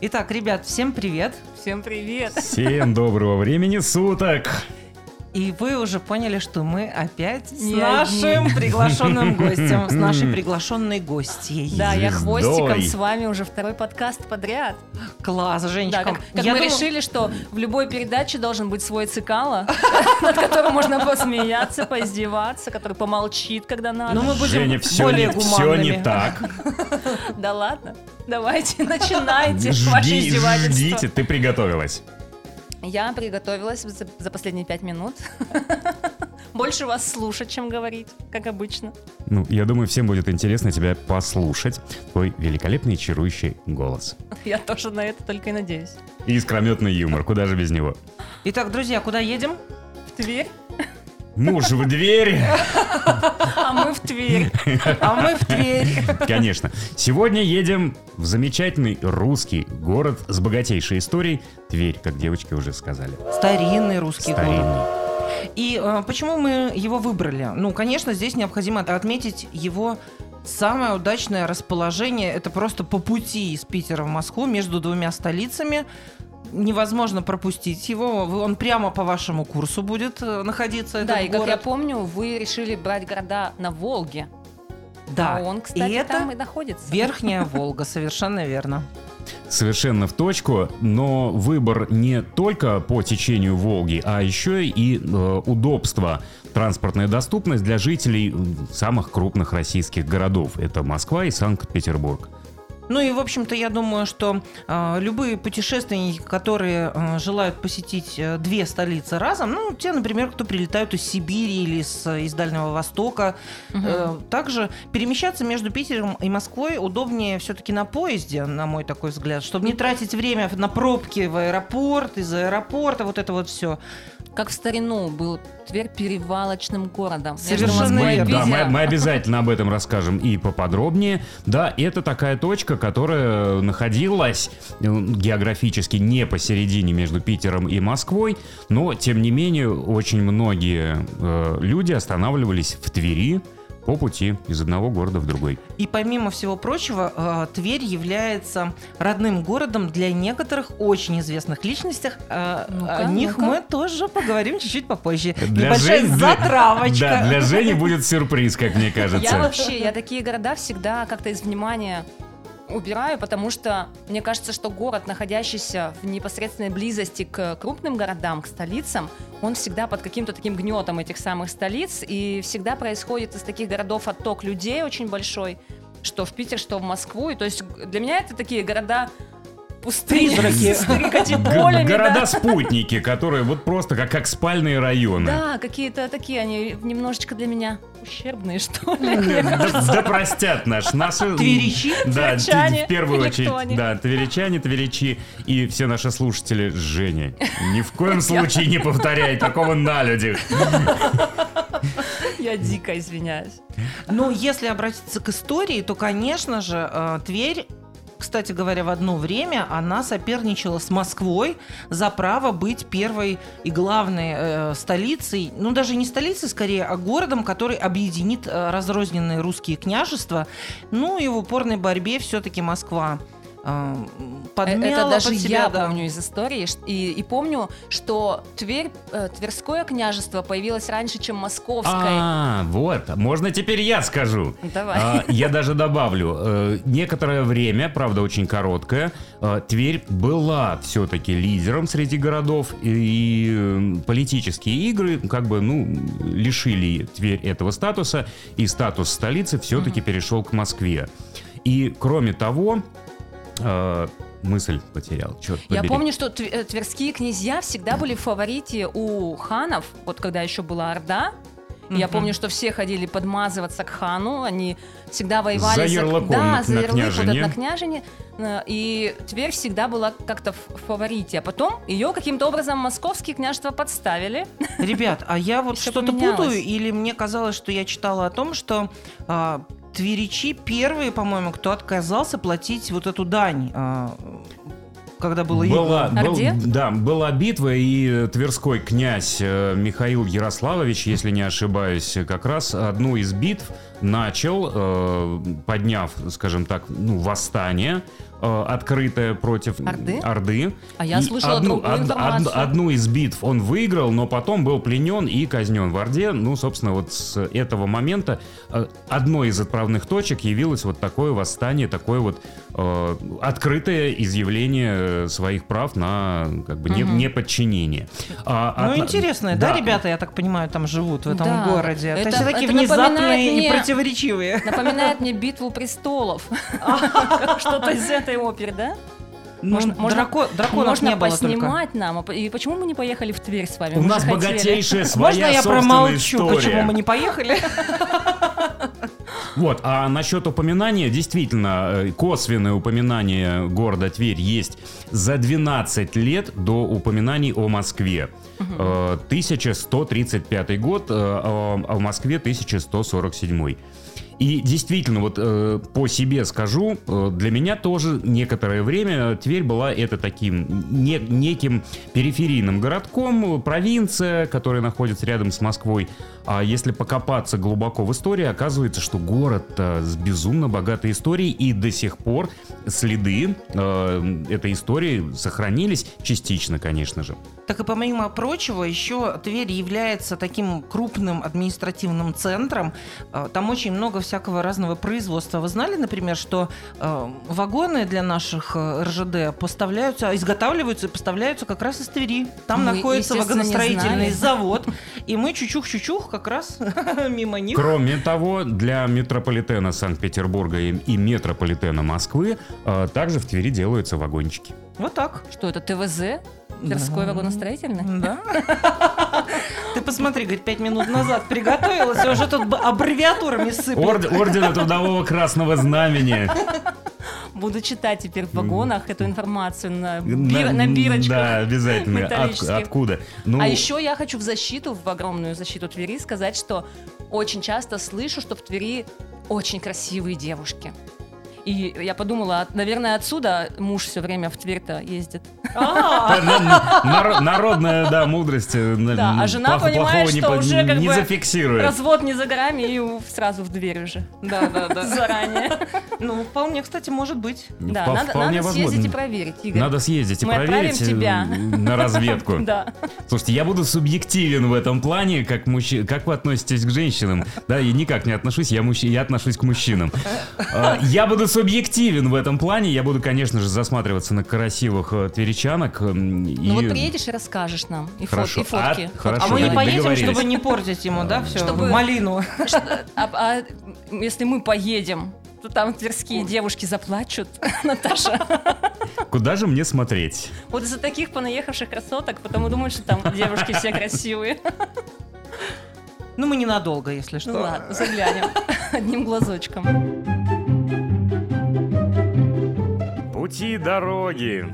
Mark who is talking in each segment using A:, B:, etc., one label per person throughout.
A: Итак, ребят, всем привет.
B: Всем привет.
C: Всем доброго времени суток.
A: И вы уже поняли, что мы опять с
B: Не
A: нашим
B: одни.
A: приглашенным гостем, с нашей приглашенной гостьей.
B: Да, я
C: Звездой.
B: хвостиком с вами уже второй подкаст подряд.
A: Класс, Женечка.
B: Да, как, как мы
A: думаю-
B: решили, что в любой передаче должен быть свой цикало, над которым можно посмеяться, поиздеваться, который помолчит, когда
A: Ну,
B: надо.
A: мы будем
C: Женя, все
A: более
C: не, все не так.
B: Да ладно, давайте, начинайте ваши издевательства.
C: ждите, ты приготовилась.
B: Я приготовилась за, за последние пять минут. Больше вас слушать, чем говорить, как обычно.
C: Ну, я думаю, всем будет интересно тебя послушать. Твой великолепный чарующий голос.
B: Я тоже на это только и надеюсь.
C: И искрометный юмор, куда же без него.
A: Итак, друзья, куда едем?
B: В Тверь,
C: Муж в двери.
B: а мы в Тверь.
A: А мы в Тверь.
C: Конечно. Сегодня едем в замечательный русский город с богатейшей историей. Тверь, как девочки уже сказали.
A: Старинный русский город.
C: Старинный.
A: И э, почему мы его выбрали? Ну, конечно, здесь необходимо отметить его самое удачное расположение. Это просто по пути из Питера в Москву между двумя столицами. Невозможно пропустить его. Он прямо по вашему курсу будет э, находиться.
B: Да,
A: этот
B: и как я
A: город.
B: помню, вы решили брать города на Волге.
A: Да,
B: А он, кстати,
A: и это
B: там и находится.
A: Верхняя Волга, совершенно верно.
C: Совершенно в точку, но выбор не только по течению Волги, а еще и э, удобство, транспортная доступность для жителей самых крупных российских городов. Это Москва и Санкт-Петербург.
A: Ну и, в общем-то, я думаю, что э, любые путешественники, которые э, желают посетить э, две столицы разом, ну, те, например, кто прилетают из Сибири или с, из Дальнего Востока, э, также перемещаться между Питером и Москвой удобнее все-таки на поезде, на мой такой взгляд, чтобы не тратить время на пробки в аэропорт, из аэропорта, вот это вот все.
B: Как в старину был Тверь перевалочным городом.
A: Совершенно верно.
C: Да, мы, мы обязательно об этом расскажем и поподробнее. Да, это такая точка, которая находилась э, географически не посередине между Питером и Москвой, но, тем не менее, очень многие э, люди останавливались в Твери по пути из одного города в другой.
A: И помимо всего прочего, э, Тверь является родным городом для некоторых очень известных личностей. Э,
B: Ну-ка,
A: О них
B: ну-ка.
A: мы тоже поговорим чуть-чуть попозже.
C: Для
A: Небольшая
C: Жени-
A: затравочка.
C: Да, для Жени будет сюрприз, как мне кажется.
B: Я вообще, я такие города всегда как-то из внимания убираю, потому что мне кажется, что город, находящийся в непосредственной близости к крупным городам, к столицам, он всегда под каким-то таким гнетом этих самых столиц, и всегда происходит из таких городов отток людей очень большой, что в Питер, что в Москву. И то есть для меня это такие города пустыни
A: Призраки.
C: Города-спутники, которые вот просто как, как спальные районы.
B: Да, какие-то такие они немножечко для меня ущербные, что ли.
C: Да, да простят наш, наши...
A: Тверичи?
C: Да, т-
B: Тверчане
C: в первую очередь.
B: они?
C: Да, тверичане, тверичи и все наши слушатели Женя. Ни в коем случае не повторяй такого на людях.
B: Я дико извиняюсь.
A: Ну, если обратиться к истории, то, конечно же, э, Тверь кстати говоря, в одно время она соперничала с Москвой за право быть первой и главной э, столицей, ну даже не столицей, скорее, а городом, который объединит э, разрозненные русские княжества. Ну и в упорной борьбе все-таки Москва э, подмяла
B: Это даже
A: под себя,
B: я
A: да.
B: помню из истории. И, и помню, что Тверь, э, Тверское княжество появилось раньше, чем Московское.
C: А, вот, можно теперь я скажу.
B: Давай.
C: А, я даже добавлю, э, некоторое время, правда очень короткое, э, Тверь была все-таки лидером среди городов, и, политические игры как бы, ну, лишили Тверь этого статуса, и статус столицы все-таки перешел к Москве. И, кроме того, э, мысль потерял, черт
B: Я
C: побери.
B: помню, что э, тверские князья всегда были в фаворите у ханов, вот когда еще была Орда. Я
A: Мгм.
B: помню, что все ходили подмазываться к хану, они всегда воевали
C: За ярлыком
B: да,
C: на-
B: за
C: на
B: ярлык вот
C: княжине.
B: этот на княжине. И Тверь всегда была как-то в фаворите. А потом ее каким-то образом московские княжества подставили.
A: Ребят, а я вот что-то путаю, или мне казалось, что я читала о том, что а, тверичи первые, по-моему, кто отказался платить вот эту дань, а, когда было
C: Была,
A: иго.
C: был- да, была битва, и тверской князь э, Михаил Ярославович, если не ошибаюсь, как раз одну из битв начал, э, подняв, скажем так, ну, восстание открытая против
B: Орды?
C: Орды.
B: А я
C: И
B: слышала
C: одну,
B: другую
C: од- од-
B: информацию.
C: одну из битв он выиграл, но потом был пленен и казнен в Орде. Ну, собственно, вот с этого момента э, одной из отправных точек явилось вот такое восстание, такое вот э, открытое изъявление э, своих прав на как бы не-
B: Мгм.
C: неподчинение. А,
A: Ну,
C: от-
A: интересно, да, ребята, я так понимаю, там живут в этом
B: Да.
A: городе. То
B: Это-
A: есть такие внезапные и
B: мне-
A: противоречивые.
B: Напоминает мне битву престолов. Что-то из этой оперы, да?
A: Ну,
B: Можно- можно-
A: драко- драконов
B: Можно
A: не было только.
B: поснимать нам. А И почему мы не поехали в Тверь с вами?
C: У
B: Мы
C: нас
B: хотели.
C: богатейшая своя
A: Можно я промолчу,
C: история.
A: почему мы не поехали?
C: Вот, а насчет упоминания, действительно, э, косвенное упоминание города Тверь есть за 12 лет до упоминаний о Москве. Э, 1135 год, э, а а в Москве 1147. И действительно, вот э, по себе скажу, э, для меня тоже некоторое время Тверь была это таким не- неким периферийным городком, провинция, которая находится рядом с Москвой. А если покопаться глубоко в истории, оказывается, что город э, с безумно богатой историей, и до сих пор следы э, этой истории сохранились частично, конечно же.
A: Так и помимо прочего, еще Тверь является таким крупным административным центром. Э, Там очень много всякого разного производства. Вы знали, например, что э, вагоны для наших э, РЖД поставляются, изготавливаются и поставляются как раз из Твери. Там
B: Мы,
A: находится вагоностроительный завод, и мы чучух-чучух как раз мимо них.
C: Кроме того, для метрополитена Санкт-Петербурга и, метрополитена Москвы также в Твери делаются вагончики.
A: Вот так.
B: Что это, ТВЗ? Тверской
A: Да.
B: вагоностроительный?
A: Да. Ты посмотри, говорит, пять минут назад приготовилась, и уже тут аббревиатурами сыплет.
C: Орд- ордена Трудового Красного Знамени.
B: Буду читать теперь в вагонах эту информацию на,
C: На-
B: бир- на бирочках.
C: Да, обязательно. От- откуда? Ну,
B: А еще я хочу в защиту, в огромную защиту Твери сказать, что очень часто слышу, что в Твери очень красивые девушки. И я подумала, а, наверное, отсюда муж все время в Тверь-то ездит.
A: А,
C: на- на- наро- народная, да, мудрость. э,
B: Да, а жена понимает,
C: плохого не
B: что уже как
C: не
B: бы
C: зафиксирует.
B: Развод не за горами и сразу в дверь уже.
A: Да, да, да.
B: Заранее.
A: Ну, вполне, кстати, может быть.
B: Да,
C: Впо-
B: надо, съездить и проверить, Игорь.
C: Надо съездить и
B: Мы отправим
C: проверить э,
B: тебя.
C: на разведку.
B: Да.
C: Слушайте, я буду субъективен в этом плане, как мужчина. Как вы относитесь к женщинам? Да, я никак не отношусь, я, мужч- я отношусь к мужчинам. А, Я буду субъективен в этом плане. Я буду, конечно же, засматриваться на красивых э, тверичанок. м, и-
B: Ну вот приедешь и расскажешь нам. И, фот-
C: Хорошо.
B: и фотки.
C: А, хорошо.
A: А мы не поедем,
C: договорились.
A: чтобы не портить ему, да, все,
B: Чтобы-
A: малину.
B: А, а если мы поедем, то там тверские девушки заплачут, Наташа.
C: Куда же мне смотреть?
B: Вот из-за таких понаехавших красоток, потому думают, что там девушки все красивые.
A: Ну, мы ненадолго, если что.
B: Ну ладно, заглянем одним глазочком.
C: Дороги.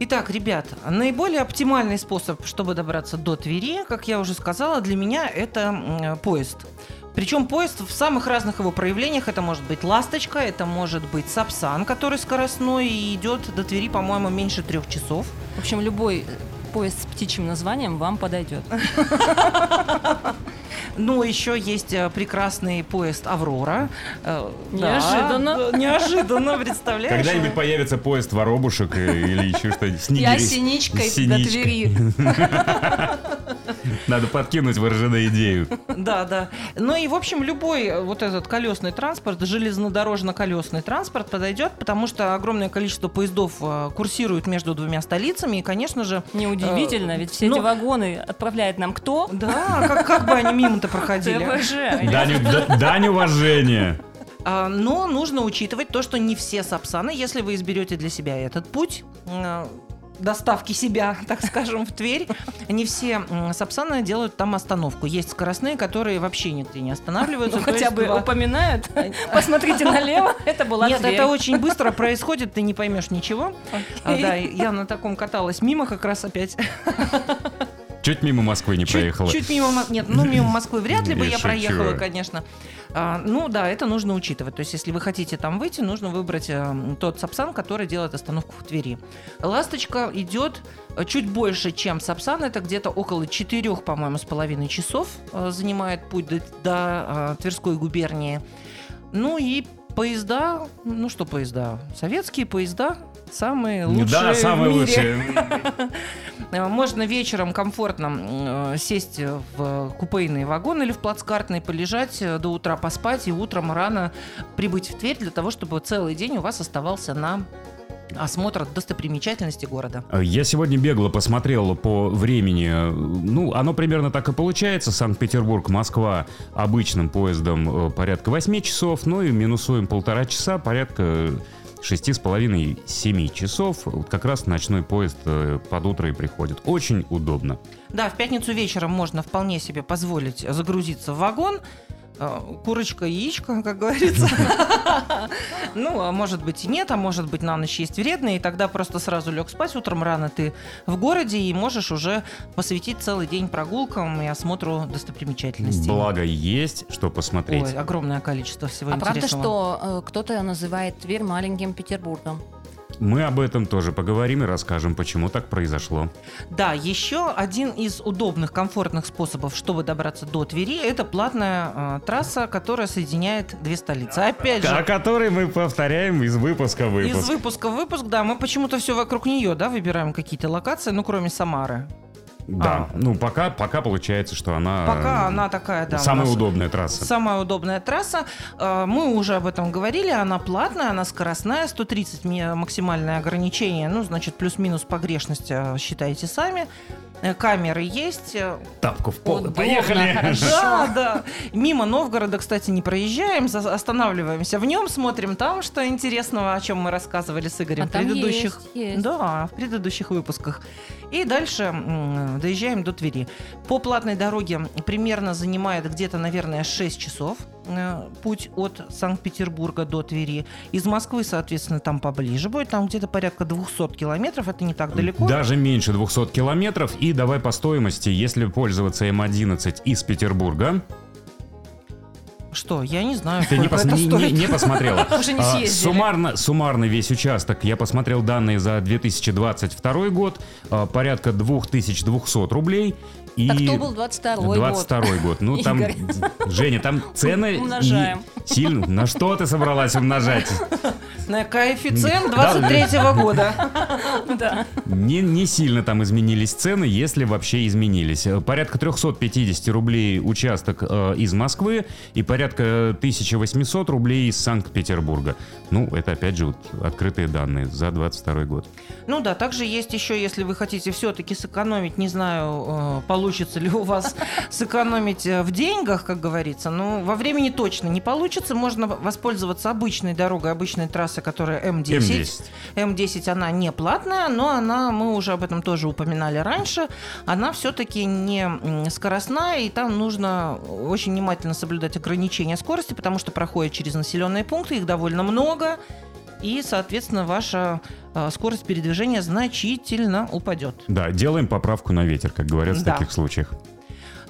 A: Итак, ребят, наиболее оптимальный способ, чтобы добраться до Твери, как я уже сказала, для меня это поезд. Причем поезд в самых разных его проявлениях. Это может быть «Ласточка», это может быть «Сапсан», который скоростной и идет до Твери, по-моему, меньше трех часов.
B: В общем, любой э, поезд с птичьим названием вам подойдет.
A: Ну, еще есть э, прекрасный поезд «Аврора». Э, да,
B: Неожиданно.
A: да, неожиданно, представляешь?
C: Когда-нибудь появится поезд воробушек э, или еще что-нибудь.
B: Я синичкой до. Твери.
C: Надо подкинуть в РЖД идею.
A: Да, да. Ну и, в общем, любой э, вот этот колесный транспорт, железнодорожно-колесный транспорт подойдет, потому что огромное количество поездов э, курсирует между двумя столицами, и, конечно же,
B: Неудивительно, ведь все
A: ну-
B: эти вагоны отправляет нам кто?
A: да, как, как бы они мимо-то проходили.
C: Дань, да- дань уважения.
A: А, но нужно учитывать то, что не все сапсаны, если вы изберете для себя этот путь, э, доставки себя, так скажем, в Тверь, не все сапсаны делают там остановку. Есть скоростные, которые вообще нигде не останавливаются.
B: Ну, хотя бы
A: два-
B: упоминают. Посмотрите налево, это была
A: Нет,
B: Тверь.
A: это очень быстро происходит, ты не поймешь ничего. А, да, я на таком каталась мимо как раз опять.
C: Чуть мимо Москвы не
A: Чуть-
C: проехала.
A: Чуть мимо, Мо- нет, ну мимо Москвы вряд ли бы
C: Я
A: я проехала, конечно. А, ну да, это нужно учитывать. То есть, если вы хотите там выйти, нужно выбрать э, тот Сапсан, который делает остановку в Твери. Ласточка идет э, чуть больше, чем Сапсан. Это где-то около четырех, по-моему, с половиной часов э, занимает путь до, до, э, Тверской губернии. Ну и поезда, ну что поезда, советские поезда, самые лучшие
C: да, самые лучшие.
A: Э, Можно вечером комфортно э, сесть в купейный вагон или в плацкартный, полежать э, до утра, поспать и утром рано прибыть в Тверь для того, чтобы целый день у вас оставался на осмотр достопримечательности города.
C: Я сегодня бегло посмотрел по времени. Ну, оно примерно так и получается. Санкт-Петербург, Москва обычным поездом порядка 8 часов, ну и минусуем полтора часа, порядка шести с половиной семи часов. Вот как раз ночной поезд э, под утро и приходит. Очень удобно.
A: Да, в пятницу вечером можно вполне себе позволить загрузиться в вагон. Э, Курочка, яичко, как говорится. Ну, а может быть и нет, а может быть на ночь есть вредные, и тогда просто сразу лег спать, утром рано ты в городе и можешь уже посвятить целый день прогулкам и осмотру достопримечательностей.
C: Благо есть, что посмотреть.
A: Ой, огромное количество всего
B: А правда,
A: интересного.
B: что э, кто-то называет Тверь маленьким Петербургом?
C: Мы об этом тоже поговорим и расскажем, почему так произошло.
A: Да, еще один из удобных, комфортных способов, чтобы добраться до Твери, это платная э, трасса, которая соединяет две столицы. Опять же,
C: О которой мы повторяем из выпуска в выпуск.
A: Из выпуска в выпуск, да, мы почему-то все вокруг нее, да, выбираем какие-то локации, ну, кроме Самары.
C: Да, ну пока, пока получается, что она...
A: Пока она такая, да.
C: Самая удобная трасса.
A: Самая удобная трасса. Э, Мы уже об этом говорили. Она платная, она скоростная, 130 ми- максимальное ограничение. Ну, значит, плюс-минус погрешность э, считайте сами. Э, Камеры есть. э,
C: Тапку в пол.
B: Удобно,
C: Поехали!
B: хорошо.
A: Да, да. Мимо Новгорода, кстати, не проезжаем, останавливаемся в нем, смотрим там, что интересного, о чем мы рассказывали с Игорем
B: А
A: в
B: там
A: предыдущих,
B: есть, есть.
A: да, в предыдущих выпусках. И дальше доезжаем до Твери. По платной дороге примерно занимает где-то, наверное, 6 часов э, путь от Санкт-Петербурга до Твери. Из Москвы, соответственно, там поближе будет, там где-то порядка 200 километров, это не так далеко.
C: Даже меньше 200 километров. И давай по стоимости, если пользоваться М11 из Петербурга.
A: Что, я не знаю,
C: Ты не, пос- не- не- не посмотрела.
B: Уже не
C: А,
B: съездили.
C: Суммарно, суммарно весь участок, я посмотрел данные за 2022 год, а, порядка 2200 рублей. И
B: Так кто был 22-й год?
C: 22 год. Ну, там,
B: Игорь.
C: Женя, там цены
B: Умножаем.
C: сильно... На что ты собралась умножать?
A: На коэффициент
C: Да,
A: 23 года.
B: Да.
C: Не, не сильно там изменились цены, если вообще изменились. Э, Порядка 350 рублей участок э, из Москвы и порядка 1800 рублей из Санкт-Петербурга. Ну, это опять же вот открытые данные за 22 год.
A: Ну да, также есть еще, если вы хотите все-таки сэкономить, не знаю, э, получится ли у вас сэкономить э, в деньгах, как говорится, но во времени точно не получится. Можно воспользоваться обычной дорогой, обычной трассой, которая М10.
C: М10.
A: М10 она не платная, но она, мы уже об этом тоже упоминали раньше, она все-таки не скоростная, и там нужно очень внимательно соблюдать ограничения скорости, потому что проходит через населенные пункты, их довольно много, и, соответственно, ваша э, скорость передвижения значительно упадет.
C: Да, делаем поправку на ветер, как говорят в
A: Да.
C: таких случаях.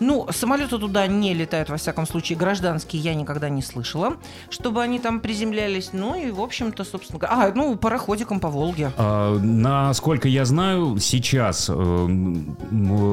A: Ну, самолеты туда не летают, во всяком случае, гражданские я никогда не слышала, чтобы они там приземлялись. Ну и, в общем-то, собственно говоря... А, ну, пароходиком по Волге.
C: А, Насколько я знаю, сейчас э,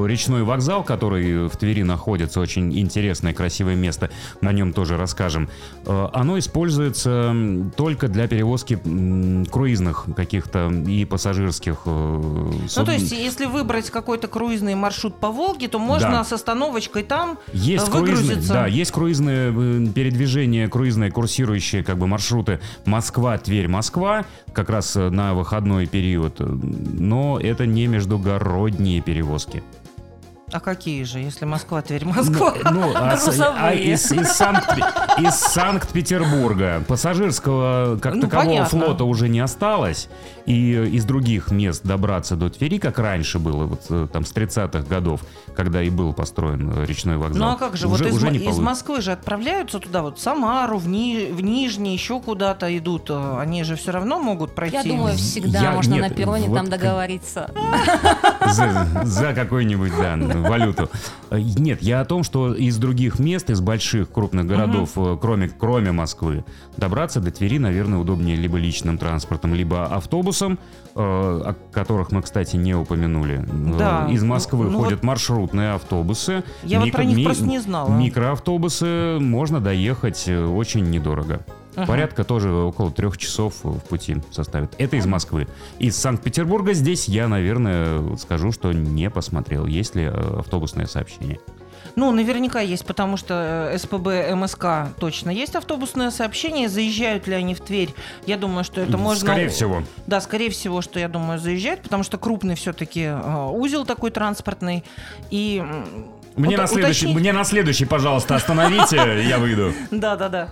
C: речной вокзал, который в Твери находится, очень интересное, красивое место, на нем тоже расскажем, э, оно используется только для перевозки м, круизных каких-то и пассажирских э,
A: Ну,
C: суд-
A: то есть, если выбрать какой-то круизный маршрут по Волге, то можно
C: Да.
A: с остановочкой там
C: Есть
A: э,
C: круизные,
A: выгрузиться.
C: да, есть круизные э, передвижения, круизные курсирующие как бы маршруты Москва, Тверь, Москва, как раз э, на выходной период, но это не междугородние перевозки.
A: А какие же, если Москва, Тверь, Москва?
C: Ну, а, с-
B: Грузовые.
C: а из, из Санкт- из Санкт-Петербурга пассажирского как
A: Ну,
C: такового
A: понятно.
C: флота уже не осталось, и э, из других мест добраться до Твери, как раньше было, вот э, там с 30-х годов, когда и был построен э, речной вокзал.
A: Ну а как же,
C: уже,
A: вот из,
C: уже не
A: из. Москвы же отправляются туда, вот в Самару, в, Ни- в Нижний, еще куда-то идут. Они же все равно могут пройти.
B: Я думаю, всегда
C: Я-
B: можно
C: нет,
B: на перроне
C: вот
B: там договориться.
C: за, за какой-нибудь, да, валюту. Э, Нет, я о том, что из других мест, из больших крупных городов, э, кроме, кроме Москвы, добраться до Твери, наверное, удобнее либо личным транспортом, либо автобусом, э, о которых мы, кстати, не упомянули.
A: Да.
C: Из Москвы
A: Ну, ну
C: ходят маршрутные автобусы.
A: Я вот про них
C: ми-
A: просто не знала.
C: Микроавтобусы можно доехать очень недорого.
A: Ага.
C: Порядка тоже около трех часов в пути составит. Это из Москвы. Из Санкт-Петербурга здесь я, наверное, скажу, что не посмотрел, есть ли э, автобусное сообщение.
A: Ну, наверняка есть, потому что э, СПБ МСК точно есть автобусное сообщение. Заезжают ли они в Тверь? Я думаю, что это можно...
C: Скорее всего.
A: Да, скорее всего, что я думаю, заезжают, потому что крупный все-таки узел такой транспортный. И
C: Мне,
A: Ут-
C: на следующий, мне на следующий, пожалуйста, остановите, я выйду.
A: Да, да, да.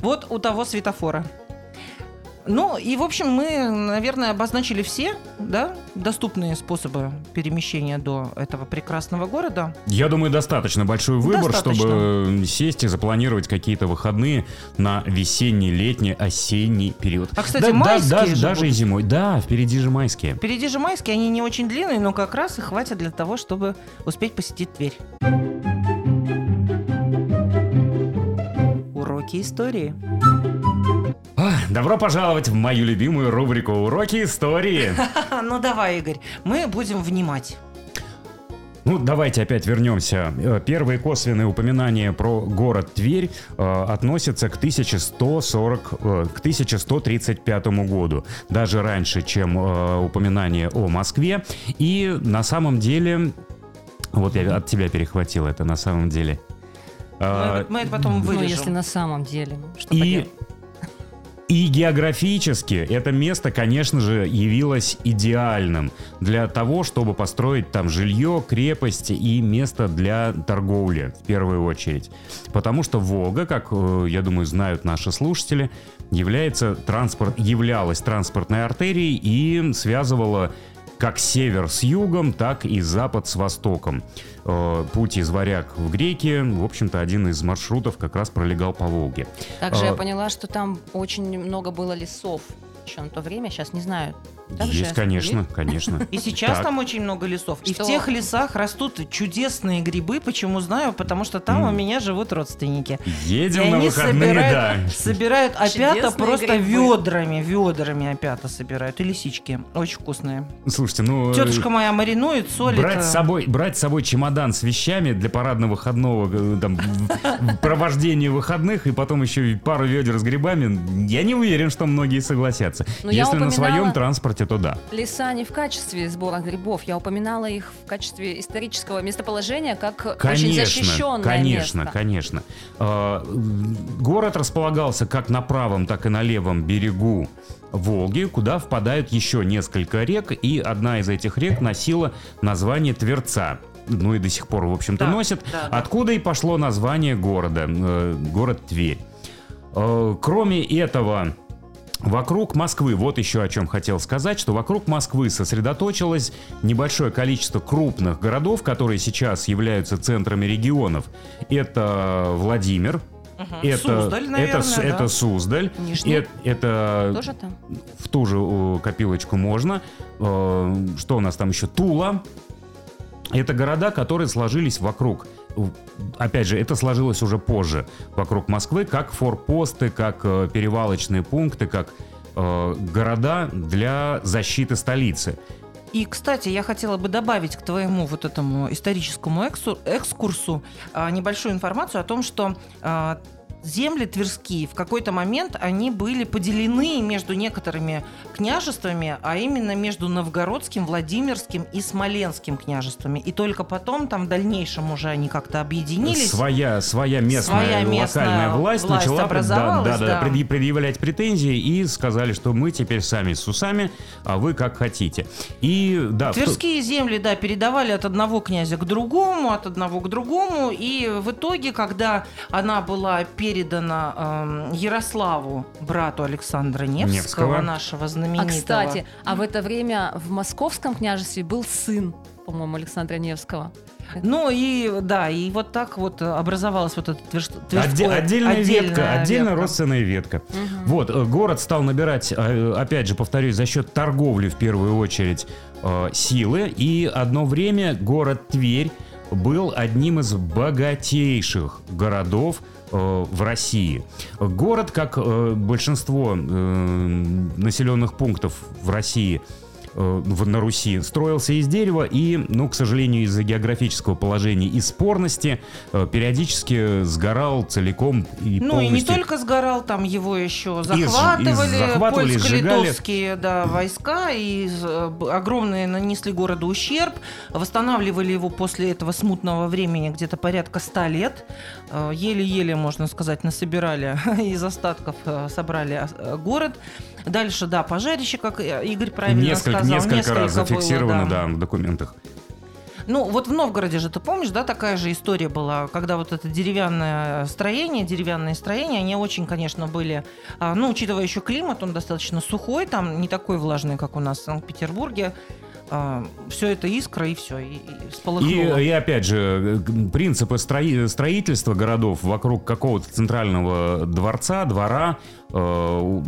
A: Вот у того светофора. Ну, и, в общем, мы, наверное, обозначили все, да, доступные способы перемещения до этого прекрасного города.
C: Я думаю, достаточно большой выбор,
A: Достаточно.
C: чтобы сесть и запланировать какие-то выходные на весенний, летний, осенний период.
A: А, кстати,
C: Да- да-
A: майские
C: даже,
A: же
C: даже и
A: будут.
C: зимой. Да, впереди же майские.
A: Впереди же майские, они не очень длинные, но как раз и хватит для того, чтобы успеть посетить Тверь. Уроки истории.
C: А, Добро пожаловать в мою любимую рубрику «Уроки истории».
A: Ну давай, Игорь, мы будем внимать.
C: Ну, давайте опять вернемся. Э, Первые косвенные упоминания про город Тверь э, относятся к 1140, э, к 1135 году. Даже раньше, чем э, упоминание о Москве. И на самом деле... Вот я от тебя перехватил это на самом деле. Э,
A: Мы, мы это потом
B: Ну,
A: вырежем.
B: если на самом деле. ну, что
C: И,
B: поделать.
C: И географически это место, конечно же, явилось идеальным для того, чтобы построить там жилье, крепость и место для торговли в первую очередь. Потому что Волга, как, э, я думаю, знают наши слушатели, является транспорт, являлась транспортной артерией и связывала как север с югом, так и запад с востоком. Э, Путь из Варяг в Греки, в общем-то, один из маршрутов как раз пролегал по Волге.
B: Также я поняла, что там очень много было лесов еще на то время. Сейчас не знаю. Так же
C: Есть, конечно, конечно.
A: И сейчас
C: Так.
A: там очень много лесов. И
B: Что?
A: в тех лесах растут чудесные грибы. Почему знаю? Потому что там
C: М.
A: у меня живут родственники.
C: Едем
A: И
C: на
A: они
C: выходные, да.
A: собирают, собирают опята
B: Чудесные
A: просто
B: грибы.
A: ведрами, ведрами опята собирают. И лисички. Очень вкусные.
C: Слушайте, ну... э,
A: Тетушка моя маринует, солит.
C: Брать
A: э,
C: с, собой, брать с собой чемодан с вещами для парадно-выходного э, там, провождения выходных и потом еще и пару ведер с грибами, я не уверен, что многие согласятся.
B: Ну, я
C: Если на своем транспорте, то да.
B: Леса не в качестве сбора грибов. Я упоминала их в качестве исторического местоположения, как очень
C: Конечно,
B: защищенное
C: конечно,
B: место.
C: конечно. А, Город располагался как на правом, так и на левом берегу Волги, куда впадают еще несколько рек, и одна из этих рек носила название Тверца. Ну и до сих пор, в общем-то,
A: Да,
C: носит.
A: да, да.
C: Откуда и пошло название города, э, город Тверь. Э, Кроме этого, Вокруг Москвы, вот еще о чем хотел сказать, что вокруг Москвы сосредоточилось небольшое количество крупных городов, которые сейчас являются центрами регионов. Это Владимир,
A: мгм.
C: это,
A: Суздаль,
C: это,
A: наверное,
C: С-
A: да.
C: это Суздаль,
B: Нижний.
C: э- это
B: Тоже там?
C: в ту же копилочку можно. Э, Что у нас там еще? Тула. Это города, которые сложились вокруг. Опять же, это сложилось уже позже вокруг Москвы, как форпосты, как э, перевалочные пункты, как э, города для защиты столицы.
A: И, кстати, я хотела бы добавить к твоему вот этому историческому экскурсу а, небольшую информацию о том, что земли тверские в какой-то момент они были поделены между некоторыми княжествами, а именно между Новгородским, Владимирским и Смоленским княжествами. И только потом, там в дальнейшем уже они как-то объединились.
C: Своя, своя местная
A: Своя местная
C: локальная власть,
A: власть
C: начала да, да, да,
A: да.
C: предъ- предъявлять претензии и сказали, что мы теперь сами с усами, а вы как хотите. И да, в
A: Тверские земли, да, передавали от одного князя к другому, от одного к другому, и в итоге, когда она была передана эм, Ярославу, брату Александра Невского,
C: Невского.
A: нашего
B: А,
A: знаменитого.
B: кстати, а в это время в московском княжестве был сын, по-моему, Александра Невского.
A: Ну и да, и вот так вот образовалась вот эта Тверс-
C: Отде-
A: Тверское-
C: отдельная, ветка, отдельная
A: ветка.
C: родственная ветка.
B: Мгм.
C: Вот, э, город стал набирать, э, опять же, повторюсь, за счет торговли в первую очередь э, силы. И одно время город Тверь был одним из богатейших городов э, в России. Город, как э, большинство э, населенных пунктов в России, э, на Руси строился из дерева и, ну, к сожалению, из-за географического положения и спорности э, периодически сгорал целиком и
A: Ну и не
C: полностью.
A: только сгорал, там его еще захватывали,
C: и захватывали,
A: польско-литовские да, войска, и э, огромные нанесли городу ущерб, восстанавливали его после этого смутного времени где-то порядка ста лет, Э, еле-еле, можно сказать, насобирали из остатков, э, собрали э, город. Дальше, да, пожарище, как э, Игорь правильно
C: Несколько,
A: сказал.
C: несколько, раз
A: было,
C: зафиксировано,
A: да.
C: да, в документах.
A: Ну, вот в Новгороде же, ты помнишь, да, такая же история была, когда вот это деревянное строение, деревянные строения, они очень, конечно, были, а, ну, учитывая еще климат, он достаточно сухой, там не такой влажный, как у нас в Санкт-Петербурге, все это искра и все, и, и всполыхнуло.
C: И, и опять же, принципы строи- строительства городов вокруг какого-то центрального дворца, двора, э,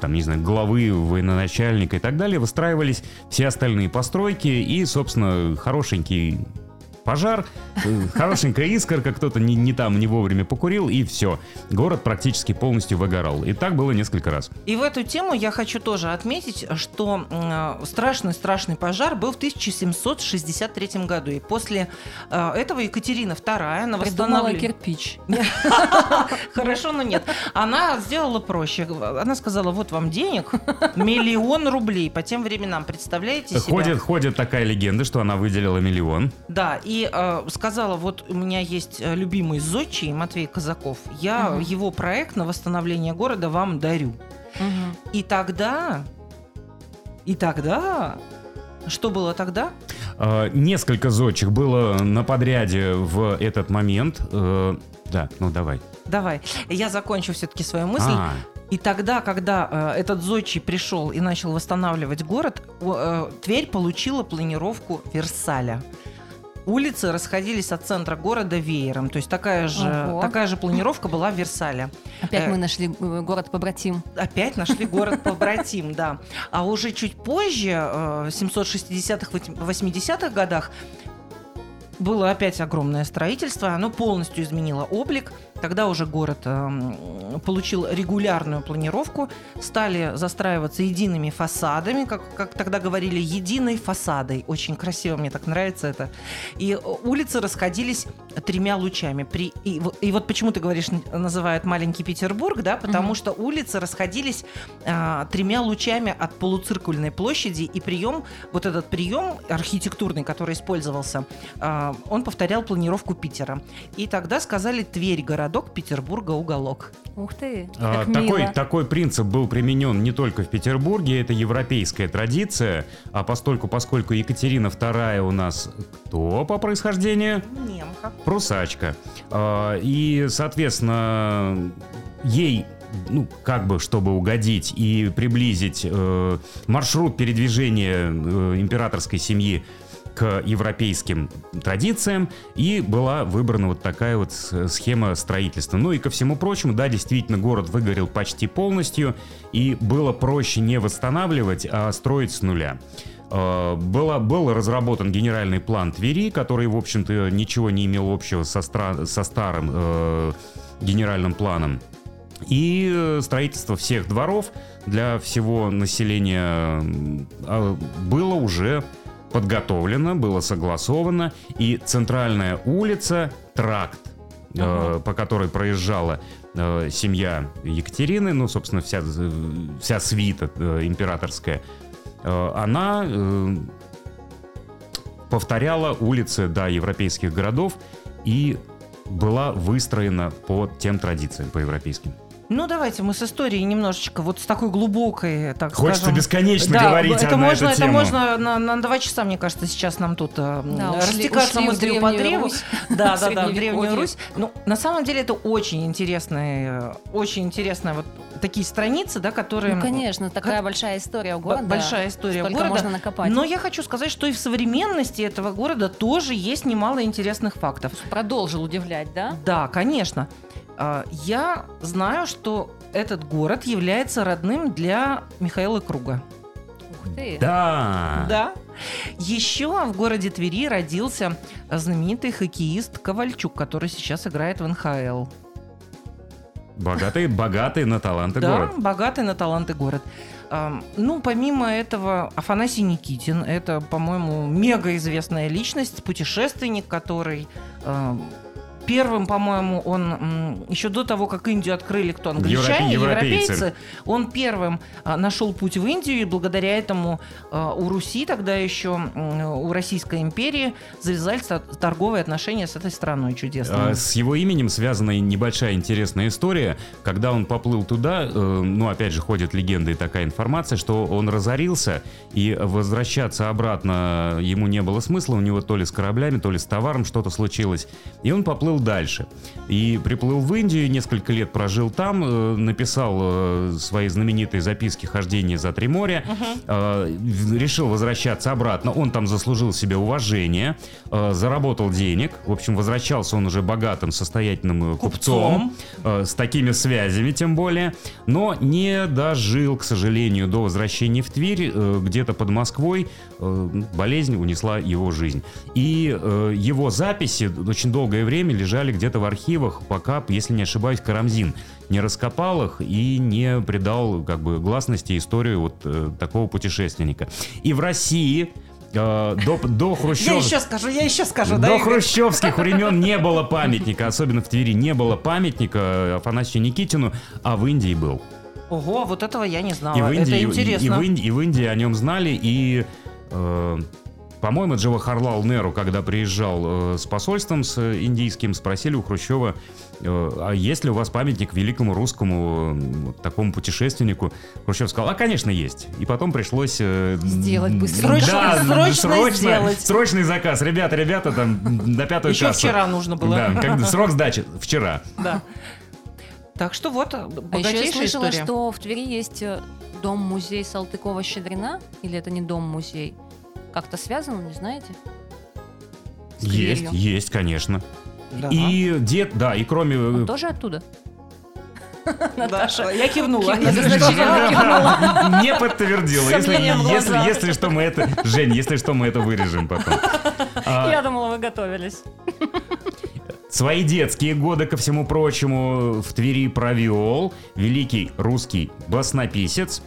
C: там, не знаю, главы, военачальника и так далее, выстраивались все остальные постройки и, собственно, хорошенький пожар, хорошенькая искорка, кто-то не, не там, не вовремя покурил, и все. Город практически полностью выгорал. И так было несколько раз.
A: И в эту тему я хочу тоже отметить, что страшный-страшный пожар был в 1763 году. И после э, этого Екатерина II на восстановление...
B: кирпич.
A: Хорошо, но нет. Она сделала проще. Она сказала, вот вам денег, миллион рублей. По тем временам, представляете себе?
C: Ходит, ходит такая легенда, что она выделила миллион.
A: Да, и э, сказала, вот у меня есть э, любимый зодчий Матвей Казаков. Я
B: Мгм.
A: его проект на восстановление города вам дарю.
B: Мгм.
A: И тогда... И тогда... Что было тогда?
C: Э, Несколько зодчих было на подряде в этот момент. Э, Да, ну давай.
A: Давай, я закончу все-таки свою мысль.
C: А,
A: И тогда, когда э, этот зодчий пришел и начал восстанавливать город, э, Тверь получила планировку Версаля. Улицы расходились от центра города веером. То есть такая же,
B: Ого.
A: такая же планировка была в Версале.
B: Опять
A: Э,
B: мы нашли э, город побратим.
A: Опять нашли город побратим, да. А уже чуть позже, э, в 760-х, 80-х годах, было опять огромное строительство, оно полностью изменило облик. Тогда уже город эм, получил регулярную планировку, стали застраиваться едиными фасадами, как, как тогда говорили, единой фасадой. Очень красиво, мне так нравится это. И э, улицы расходились тремя лучами. При, и, и вот почему ты говоришь, называют маленький Петербург, да, потому
B: Мгм.
A: что улицы расходились а, тремя лучами от полуциркульной площади, и прием, вот этот прием архитектурный, который использовался, а, он повторял планировку Питера. И тогда сказали Тверь городок, Петербурга уголок.
B: Ух ты,
C: а, такой,
B: мило.
C: такой принцип был применен не только в Петербурге, это европейская традиция, а постольку, поскольку Екатерина II у нас кто по происхождению?
A: Немка.
C: Прусачка. А, И, соответственно, ей ну, как бы, чтобы угодить и приблизить э, маршрут передвижения э, императорской семьи к европейским традициям, и была выбрана вот такая вот схема строительства. Ну и ко всему прочему, да, действительно, город выгорел почти полностью, и было проще не восстанавливать, а строить с нуля. Э, Была, был разработан генеральный план Твери, который, в общем-то, ничего не имел общего со, стра- со старым э, генеральным планом. И э, строительство всех дворов для всего населения а, было уже подготовлено, было согласовано. И центральная улица, тракт, э, по которой проезжала э, семья Екатерины, ну, собственно, вся, вся свита э, императорская, э, она э, повторяла улицы да, европейских городов и была выстроена по тем традициям, по европейским.
A: Ну, давайте мы с историей немножечко, вот с такой глубокой, так
C: Хочется
A: скажем...
C: бесконечно
A: Да,
C: говорить
A: это
C: на
A: можно,
C: эту
A: это
C: тему.
A: можно на, на два часа, мне кажется, сейчас нам тут э,
B: Да, ушли-
A: растекаться
B: ушли в
A: мыслью по древу.
B: Русь.
A: Да, да, да, в. Древнюю Русь. Ну, на самом деле это очень интересные, э, очень интересные вот такие страницы, да, которые...
B: Ну, конечно, такая большая история города.
A: Большая история
B: Сколько
A: города.
B: можно накопать.
A: Но я хочу сказать, что и в современности этого города тоже есть немало интересных фактов.
B: Продолжил удивлять, да?
A: Да, конечно. А, Я знаю, что этот город является родным для Михаила Круга.
B: Ух ты.
C: Да.
A: Да. Еще в городе Твери родился знаменитый хоккеист Ковальчук, который сейчас играет в НХЛ.
C: Богатый, богатый на таланты
A: да,
C: город.
A: богатый на таланты город. Ну, помимо этого, Афанасий Никитин, это, по-моему, мега известная личность, путешественник, который первым, по-моему, он еще до того, как Индию открыли, кто англичане,
C: Европе- европейцы.
A: европейцы, он первым а, нашел путь в Индию, и благодаря этому а, у Руси тогда еще, у Российской империи завязались торговые отношения с этой страной чудесной.
C: А, С его именем связана небольшая интересная история. Когда он поплыл туда, э, ну, опять же, ходят легенды и такая информация, что он разорился, и возвращаться обратно ему не было смысла. У него то ли с кораблями, то ли с товаром что-то случилось. И он поплыл дальше. И приплыл в Индию, несколько лет прожил там, э, написал э, свои знаменитые записки хождения за три моря, в- решил возвращаться обратно. Он там заслужил себе уважение, заработал денег. В общем, возвращался он уже богатым, состоятельным купцом, э, с такими связями тем более, но не дожил, к сожалению, до возвращения в Тверь. Где-то под Москвой болезнь унесла его жизнь. И его записи очень долгое время лежали где-то в архивах, пока, если не ошибаюсь, Карамзин не раскопал их и не придал как бы гласности историю вот э, такого путешественника. И в России э, до, до
A: Я
C: Хрущева...
A: еще скажу, я еще скажу, да,
C: До
A: Игорь?
C: хрущевских времен не было памятника, особенно в Твери не было памятника Афанасию Никитину, а в Индии был.
A: Ого, вот этого я не знала.
C: И в Индии,
A: Это
C: и-
A: интересно.
C: И, в Индии, и в Индии о нем знали, и, э, по-моему, Джавахарлал Неру, когда приезжал э, с посольством с э, индийским, спросили у Хрущева, э, а есть ли у вас памятник великому русскому э, такому путешественнику? Хрущев сказал, а, конечно, есть. И потом пришлось... э,
B: Сделать быстро.
A: Срочно-
C: да,
A: срочно
C: срочно,
A: сделать.
C: Срочный заказ. Ребята, ребята, там на пятую
A: Еще вчера нужно было.
C: Да, когда- срок сдачи вчера.
A: Да. Так что вот,
B: А еще я
A: богатейшая
B: слышала,
A: история.
B: что в Твери есть э, дом-музей Салтыкова-Щедрина, или это не дом-музей? Как-то связано, не знаете? С
C: Есть,
B: Тверью.
C: есть, конечно.
A: Да.
C: И дед, да, и кроме...
B: Он
C: э,
B: тоже оттуда?
A: Да,
B: Наташа.
A: я кивнула.
C: Не подтвердила. Если, если, если что, мы это... Жень, если что, мы это вырежем потом. А,
B: Я думала, вы готовились.
C: Свои детские годы, ко всему прочему, в Твери провел великий русский баснописец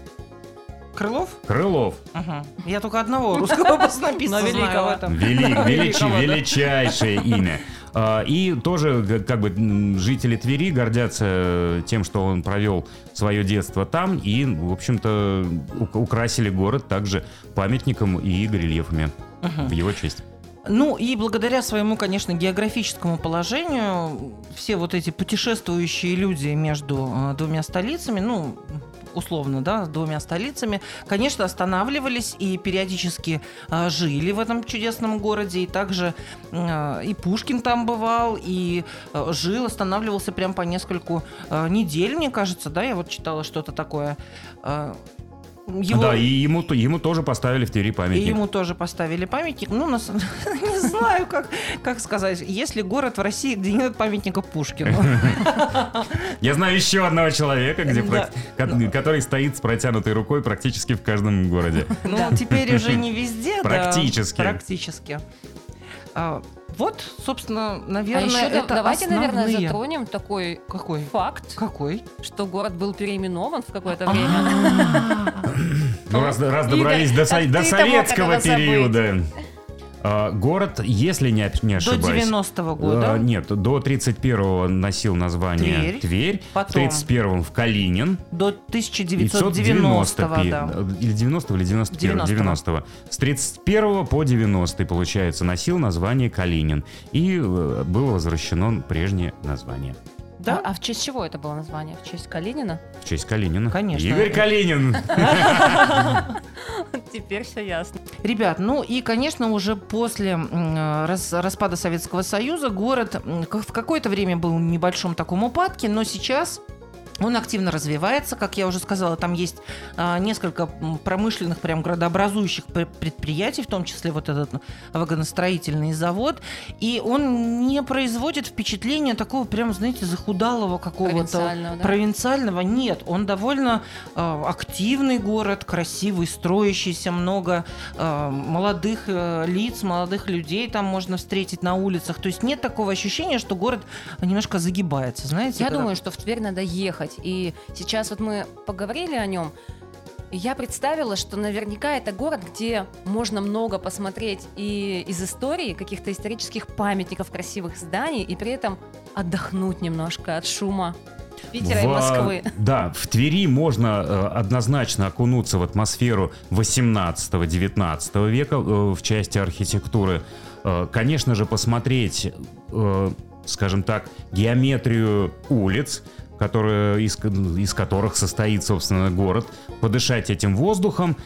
A: Крылов?
C: Крылов.
A: Ага. Я только одного русского баснописца
B: великого.
A: в этом.
C: Вели- величи-
A: Великого, да.
C: величайшее имя. А, И тоже, как бы, жители Твери гордятся тем, что он провел свое детство там, и, в общем-то, украсили город также памятником и горельефами в его честь.
A: Ну и благодаря своему, конечно, географическому положению, все вот эти путешествующие люди между э, двумя столицами, ну, условно, да, с двумя столицами, конечно, останавливались и периодически э, жили в этом чудесном городе. И также э, и Пушкин там бывал, и э, жил, останавливался прям по нескольку э, недель, мне кажется, да, я вот читала что-то такое. Э, его-
C: Да, и ему, ему тоже поставили в Твери
A: и
C: памятник.
A: ему тоже поставили памятник. Ну, на самом- не знаю, как, как сказать. Есть ли город в России, где нет памятника Пушкину?
C: Я знаю еще одного человека, где ко- который стоит с протянутой рукой практически в каждом городе.
A: Ну, теперь уже не везде.
C: Практически.
A: Практически. А, Вот, собственно,
B: А
A: наверное,
B: еще
A: это
B: давайте, наверное,
A: основные.
B: затронем такой
A: Какой?
B: факт,
A: Какой?
B: что город был переименован в какое-то
A: А.
B: время.
C: Ну, раз, добрались до,
B: мог
C: советского периода. А, город, если не, не
A: До
C: ошибаюсь...
A: 90-го
C: а,
A: года.
C: нет, до 31-го носил название
A: Тверь.
C: Тверь,
A: Потом.
C: в 31-м в Калинин,
A: До 1990-го,
C: 990
A: да.
C: или 90 или 91
A: 90-го.
C: 90 С 31 по 90 получается, носил название Калинин. И э, было возвращено прежнее название.
A: Да?
B: А, а в честь чего это было название? В честь Калинина?
C: В честь Калинина.
A: Конечно.
C: Игорь Калинин.
B: Теперь все ясно.
A: Ребят, ну и, конечно, уже после распада Советского Союза город в какое-то время был в небольшом таком упадке, но сейчас Он активно развивается, как я уже сказала, там есть а, несколько промышленных, прям градообразующих предприятий, в том числе вот этот вагоностроительный завод, и он не производит впечатления такого прям, знаете, захудалого какого-то провинциального, да? провинциального. Нет, он довольно а, активный город, красивый, строящийся, много а, молодых а, лиц, молодых людей там можно встретить на улицах. То есть нет такого ощущения, что город немножко загибается, знаете.
B: Я когда... думаю, что в Тверь надо ехать делать. И сейчас вот мы поговорили о нем, и я представила, что наверняка это город, где можно много посмотреть и из истории, каких-то исторических памятников, красивых зданий, и при этом отдохнуть немножко от шума Питера в, и Москвы.
C: Да, в Твери можно э, однозначно окунуться в атмосферу 18-19 века э, в части архитектуры. Э, конечно же, посмотреть, э, скажем так, геометрию улиц, которые, из, из которых состоит, собственно, город, подышать этим воздухом.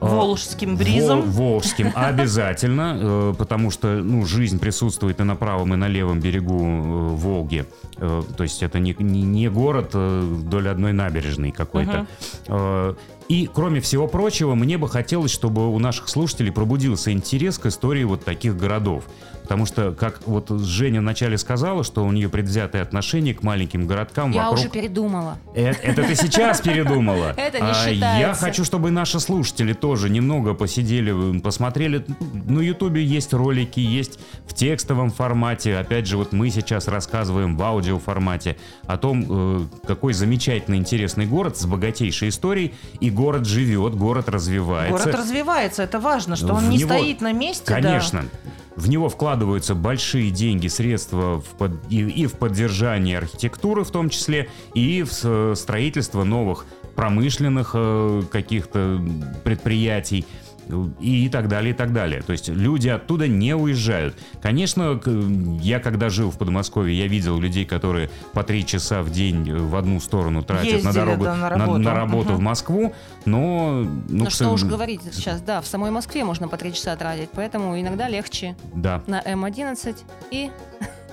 A: А, Волжским бризом.
C: Волжским обязательно, э, потому что ну, жизнь присутствует и на правом, и на левом берегу э, Волги. Э, то есть это не, не, не город вдоль одной набережной какой-то. Uh-huh. И, кроме всего прочего, мне бы хотелось, чтобы у наших слушателей пробудился интерес к истории вот таких городов. Потому что, как вот Женя вначале сказала, что у нее предвзятое отношение к маленьким городкам
B: Я
C: вокруг...
B: уже передумала.
C: Это, это ты сейчас передумала.
B: Это не а считается.
C: Я хочу, чтобы наши слушатели тоже немного посидели, посмотрели. На Ютубе есть ролики, есть в текстовом формате. Опять же, вот мы сейчас рассказываем в аудио формате о том, э, какой замечательный, интересный город с богатейшей историей. И город живет, город развивается.
A: Город развивается, это важно, что он в не него... стоит на месте.
C: Конечно. Да. В него вкладываются большие деньги, средства в под, и, и в поддержание архитектуры в том числе, и в строительство новых промышленных э, каких-то предприятий и так далее, и так далее. То есть люди оттуда не уезжают. Конечно, я когда жил в Подмосковье, я видел людей, которые по три часа в день в одну сторону тратят Ездили, на дорогу, да, на работу, на, на работу угу. в Москву, но...
B: Ну, ну что уж говорить сейчас, да, в самой Москве можно по три часа тратить, поэтому иногда легче
C: да.
B: на М11 и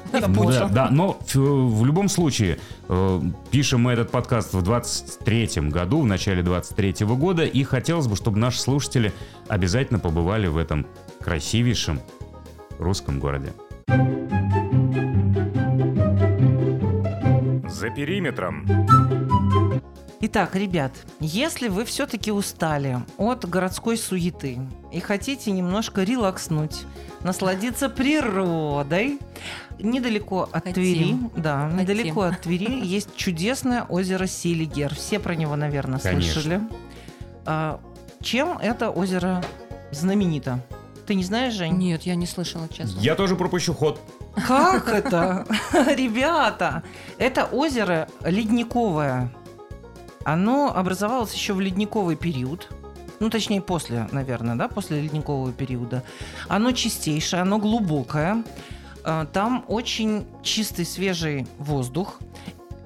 C: да, да, но в, в любом случае, э, пишем мы этот подкаст в 23-м году, в начале 23-го года, и хотелось бы, чтобы наши слушатели обязательно побывали в этом красивейшем русском городе.
D: За периметром.
A: Итак, ребят, если вы все-таки устали от городской суеты и хотите немножко релакснуть, насладиться природой, недалеко от Хотим. Твери, да, Хотим. недалеко от Твери есть чудесное озеро Селигер. Все про него, наверное, Конечно. слышали. А, чем это озеро знаменито? Ты не знаешь, Жень?
B: Нет, я не слышала, честно.
C: Я тоже пропущу ход.
A: Как это? Ребята, это озеро ледниковое оно образовалось еще в ледниковый период, ну, точнее, после, наверное, да, после ледникового периода. Оно чистейшее, оно глубокое. Э, там очень чистый, свежий воздух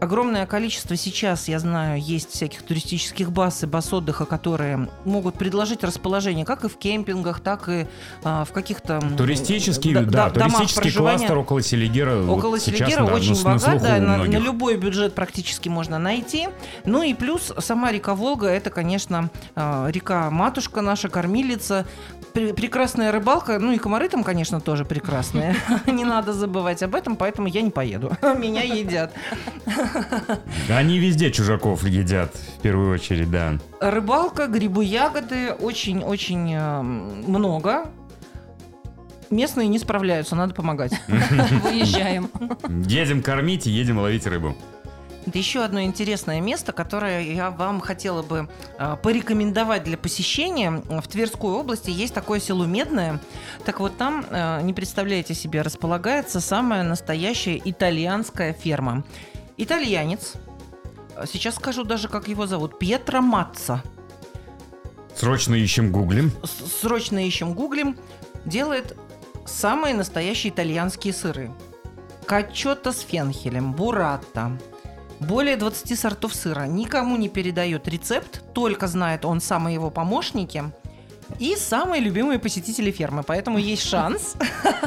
A: огромное количество сейчас, я знаю, есть всяких туристических баз и баз отдыха, которые могут предложить расположение как и в кемпингах, так и а, в каких-то...
C: Туристический, да, да, туристический кластер около Селигера.
A: Около вот Селигера сейчас, очень да, богат, да, на, на любой бюджет практически можно найти. Ну и плюс сама река Волга, это, конечно, а, река-матушка наша, кормилица, прекрасная рыбалка, ну и комары там, конечно, тоже прекрасные. Не надо забывать об этом, поэтому я не поеду. Меня едят.
C: Они везде чужаков едят, в первую очередь, да.
A: Рыбалка, грибы, ягоды очень-очень э, много. Местные не справляются, надо помогать.
B: Выезжаем.
C: Едем кормить и едем ловить рыбу.
A: Это еще одно интересное место, которое я вам хотела бы э, порекомендовать для посещения. В Тверской области есть такое село Медное. Так вот там, э, не представляете себе, располагается самая настоящая итальянская ферма. Итальянец. Сейчас скажу даже, как его зовут. Пьетро Матца.
C: Срочно ищем гуглим.
A: Срочно ищем гуглим. Делает самые настоящие итальянские сыры. Качота с фенхелем, бурата. Более 20 сортов сыра. Никому не передает рецепт, только знает он сам и его помощники. И самые любимые посетители фермы. Поэтому есть шанс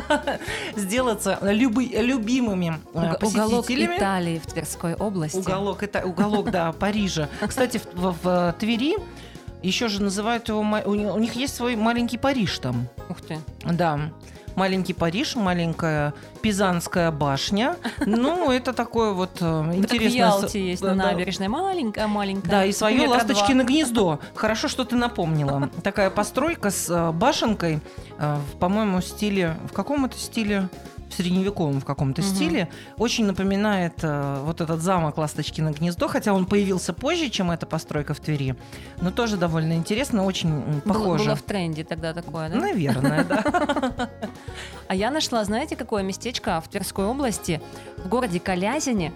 A: сделаться любы- любимыми э,
B: Уг- Уголок
A: посетителями.
B: Италии в Тверской области.
A: Уголок, это уголок, да, Парижа. Кстати, в, в- в Твери еще же называют его, у них есть свой маленький Париж там.
B: Ух ты.
A: Да, маленький Париж, маленькая Пизанская башня. Ну, это такое вот э,
B: Это как в
A: интересное...
B: Ялте есть на набережной. Маленькая, маленькая.
A: Да, и свое ласточкино гнездо. Хорошо, что ты напомнила. Такая постройка с э, башенкой, э, в, по-моему, стиле... В каком это стиле? В средневековом в каком-то
B: Мгм.
A: стиле. Очень напоминает э, вот этот замок Ласточкино гнездо, хотя он появился позже, чем эта постройка в Твери. Но тоже довольно интересно, очень
B: два. Было-
A: похоже.
B: Было в тренде тогда такое, да?
A: Наверное, да.
B: Я нашла, знаете, какое местечко в Тверской области? В городе Калязине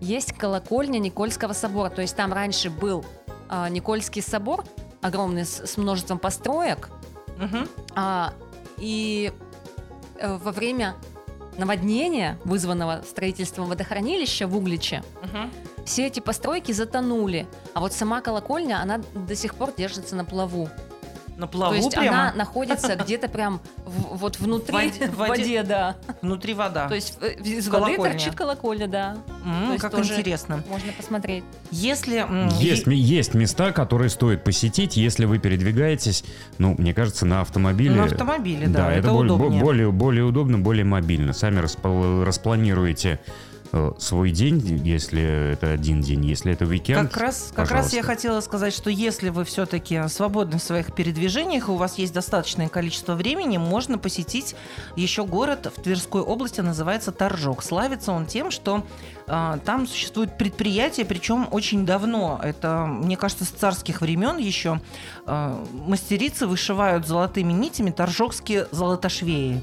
B: есть колокольня Никольского собора. То есть там раньше был а, Никольский собор, огромный, с, с множеством построек.
A: Мгм.
B: А, и э, во время наводнения, вызванного строительством водохранилища в Угличе,
A: Мгм.
B: все эти постройки затонули. А вот сама колокольня, она до сих пор держится на плаву.
A: На плаву
B: То есть
A: прямо.
B: она находится где-то прям в- вот внутри,
A: воде-
B: в
A: в воде.
B: да.
A: Внутри вода.
B: То есть э, из воды
A: Колокольня.
B: торчит колокольня, да.
A: М,
B: то
A: как интересно.
B: Можно посмотреть.
A: Если...
C: Есть, ме- есть места, которые стоит посетить, если вы передвигаетесь, ну, мне кажется, на автомобиле.
A: На автомобиле, да, это
C: более,
A: удобнее.
C: более, более удобно, более мобильно. Сами распол- распланируете свой день, если это один день, если это уикенд.
A: Как раз, как раз я хотела сказать, что если вы все-таки свободны в своих передвижениях, и у вас есть достаточное количество времени, можно посетить еще город в Тверской области, называется Торжок. Славится он тем, что а, там существует предприятие, причем очень давно. Это, мне кажется, с царских времен еще а, мастерицы вышивают золотыми нитями торжокские золотошвеи.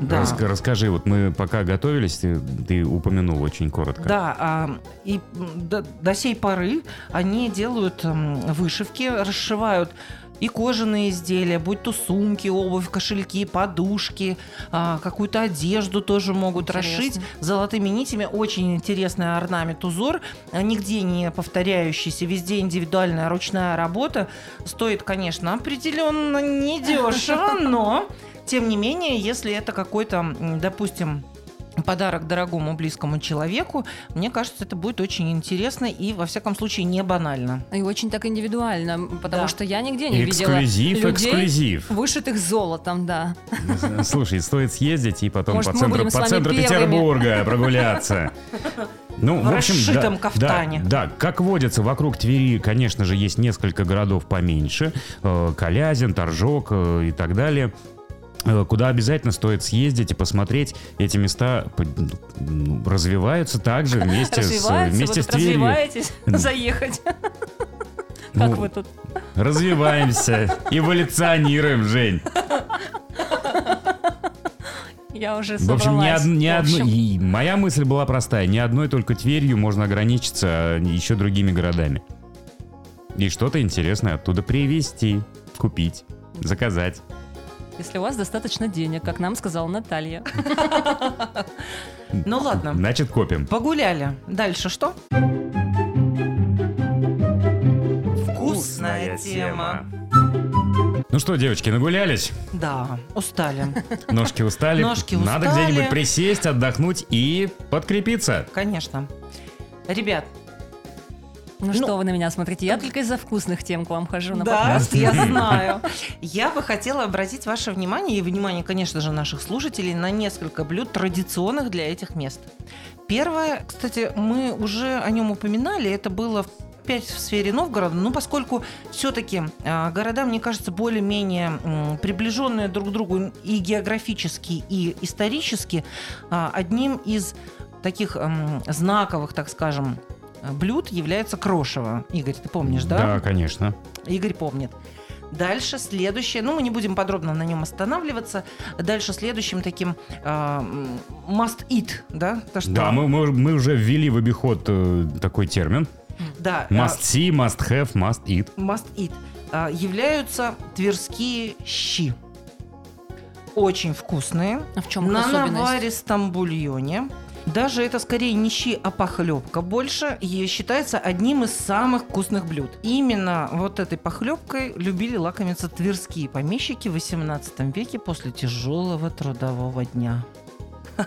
A: Да.
C: Рас- расскажи, вот мы пока готовились, ты, ты упомянул очень коротко.
A: Да, а, и до, до сей поры они делают вышивки, расшивают и кожаные изделия, будь то сумки, обувь, кошельки, подушки, а, какую-то одежду тоже могут
B: Интересно.
A: расшить золотыми нитями. Очень интересный орнамент, узор, а, нигде не повторяющийся, везде индивидуальная ручная работа. Стоит, конечно, определенно недешево, но тем не менее, если это какой-то, допустим, подарок дорогому близкому человеку, мне кажется, это будет очень интересно и, во всяком случае, не банально.
B: И очень так индивидуально, потому
A: Да.
B: что я нигде не
C: Эксклюзив,
B: видела людей,
C: эксклюзив.
B: вышитых золотом, да.
C: Слушай, стоит съездить и потом
B: Может,
C: по центру, по центру
B: первыми?
C: Петербурга прогуляться. Ну,
A: В
C: в общем,
A: расшитом
C: да,
A: кафтане.
C: Да, да, как водится, вокруг Твери, конечно же, есть несколько городов поменьше. Э, Калязин, Торжок э, и так далее. Э, Куда обязательно стоит съездить и посмотреть. Эти места ну, развиваются также вместе с, вместе
B: вы
C: с Тверью.
B: развиваетесь, заехать.
C: Ну,
B: Как вы тут?
C: Развиваемся, эволюционируем, Жень.
B: Я уже
C: В общем, ни,
B: собралась.
C: од- ни
B: общем,
C: и моя мысль была простая. Ни одной только Тверью можно ограничиться а еще другими городами. И что-то интересное оттуда привезти, купить, заказать.
B: Если у вас достаточно денег, как нам сказала Наталья.
A: Ну ладно,
C: Значит, копим.
A: погуляли. Дальше что? Вкусная тема.
C: Ну что, девочки, нагулялись?
A: Да, устали.
C: Ножки устали?
A: Ножки
C: Надо
A: устали.
C: где-нибудь присесть, отдохнуть и подкрепиться.
A: Конечно. Ребят,
B: Ну что вы на меня смотрите? Я только из-за вкусных тем к вам хожу на
A: да,
B: подкаст.
A: я знаю. Я бы хотела обратить ваше внимание, и внимание, конечно же, наших слушателей, на несколько блюд традиционных для этих мест. Первое, кстати, мы уже о нем упоминали, это было опять в сфере Новгорода, ну, поскольку все-таки города, мне кажется, более-менее приближенные друг к другу и географически, и исторически, а, одним из таких знаковых, так скажем, блюд является крошево. Игорь, ты помнишь,
C: Да, конечно.
A: Игорь помнит. Дальше следующее, ну мы не будем подробно на нем останавливаться. Дальше следующим таким м, must eat, да? То, что,
C: Да, мы, мы, мы уже ввели в обиход э, такой термин.
A: да, а,
C: Must see, must have, must eat.
A: must eat а, являются тверские щи. Очень вкусные.
B: А в чем
A: на наваристом бульоне. Даже это скорее не щи, а похлебка больше и считается одним из самых вкусных блюд. Именно вот этой похлебкой любили лакомиться тверские помещики в 18 веке после тяжелого трудового дня.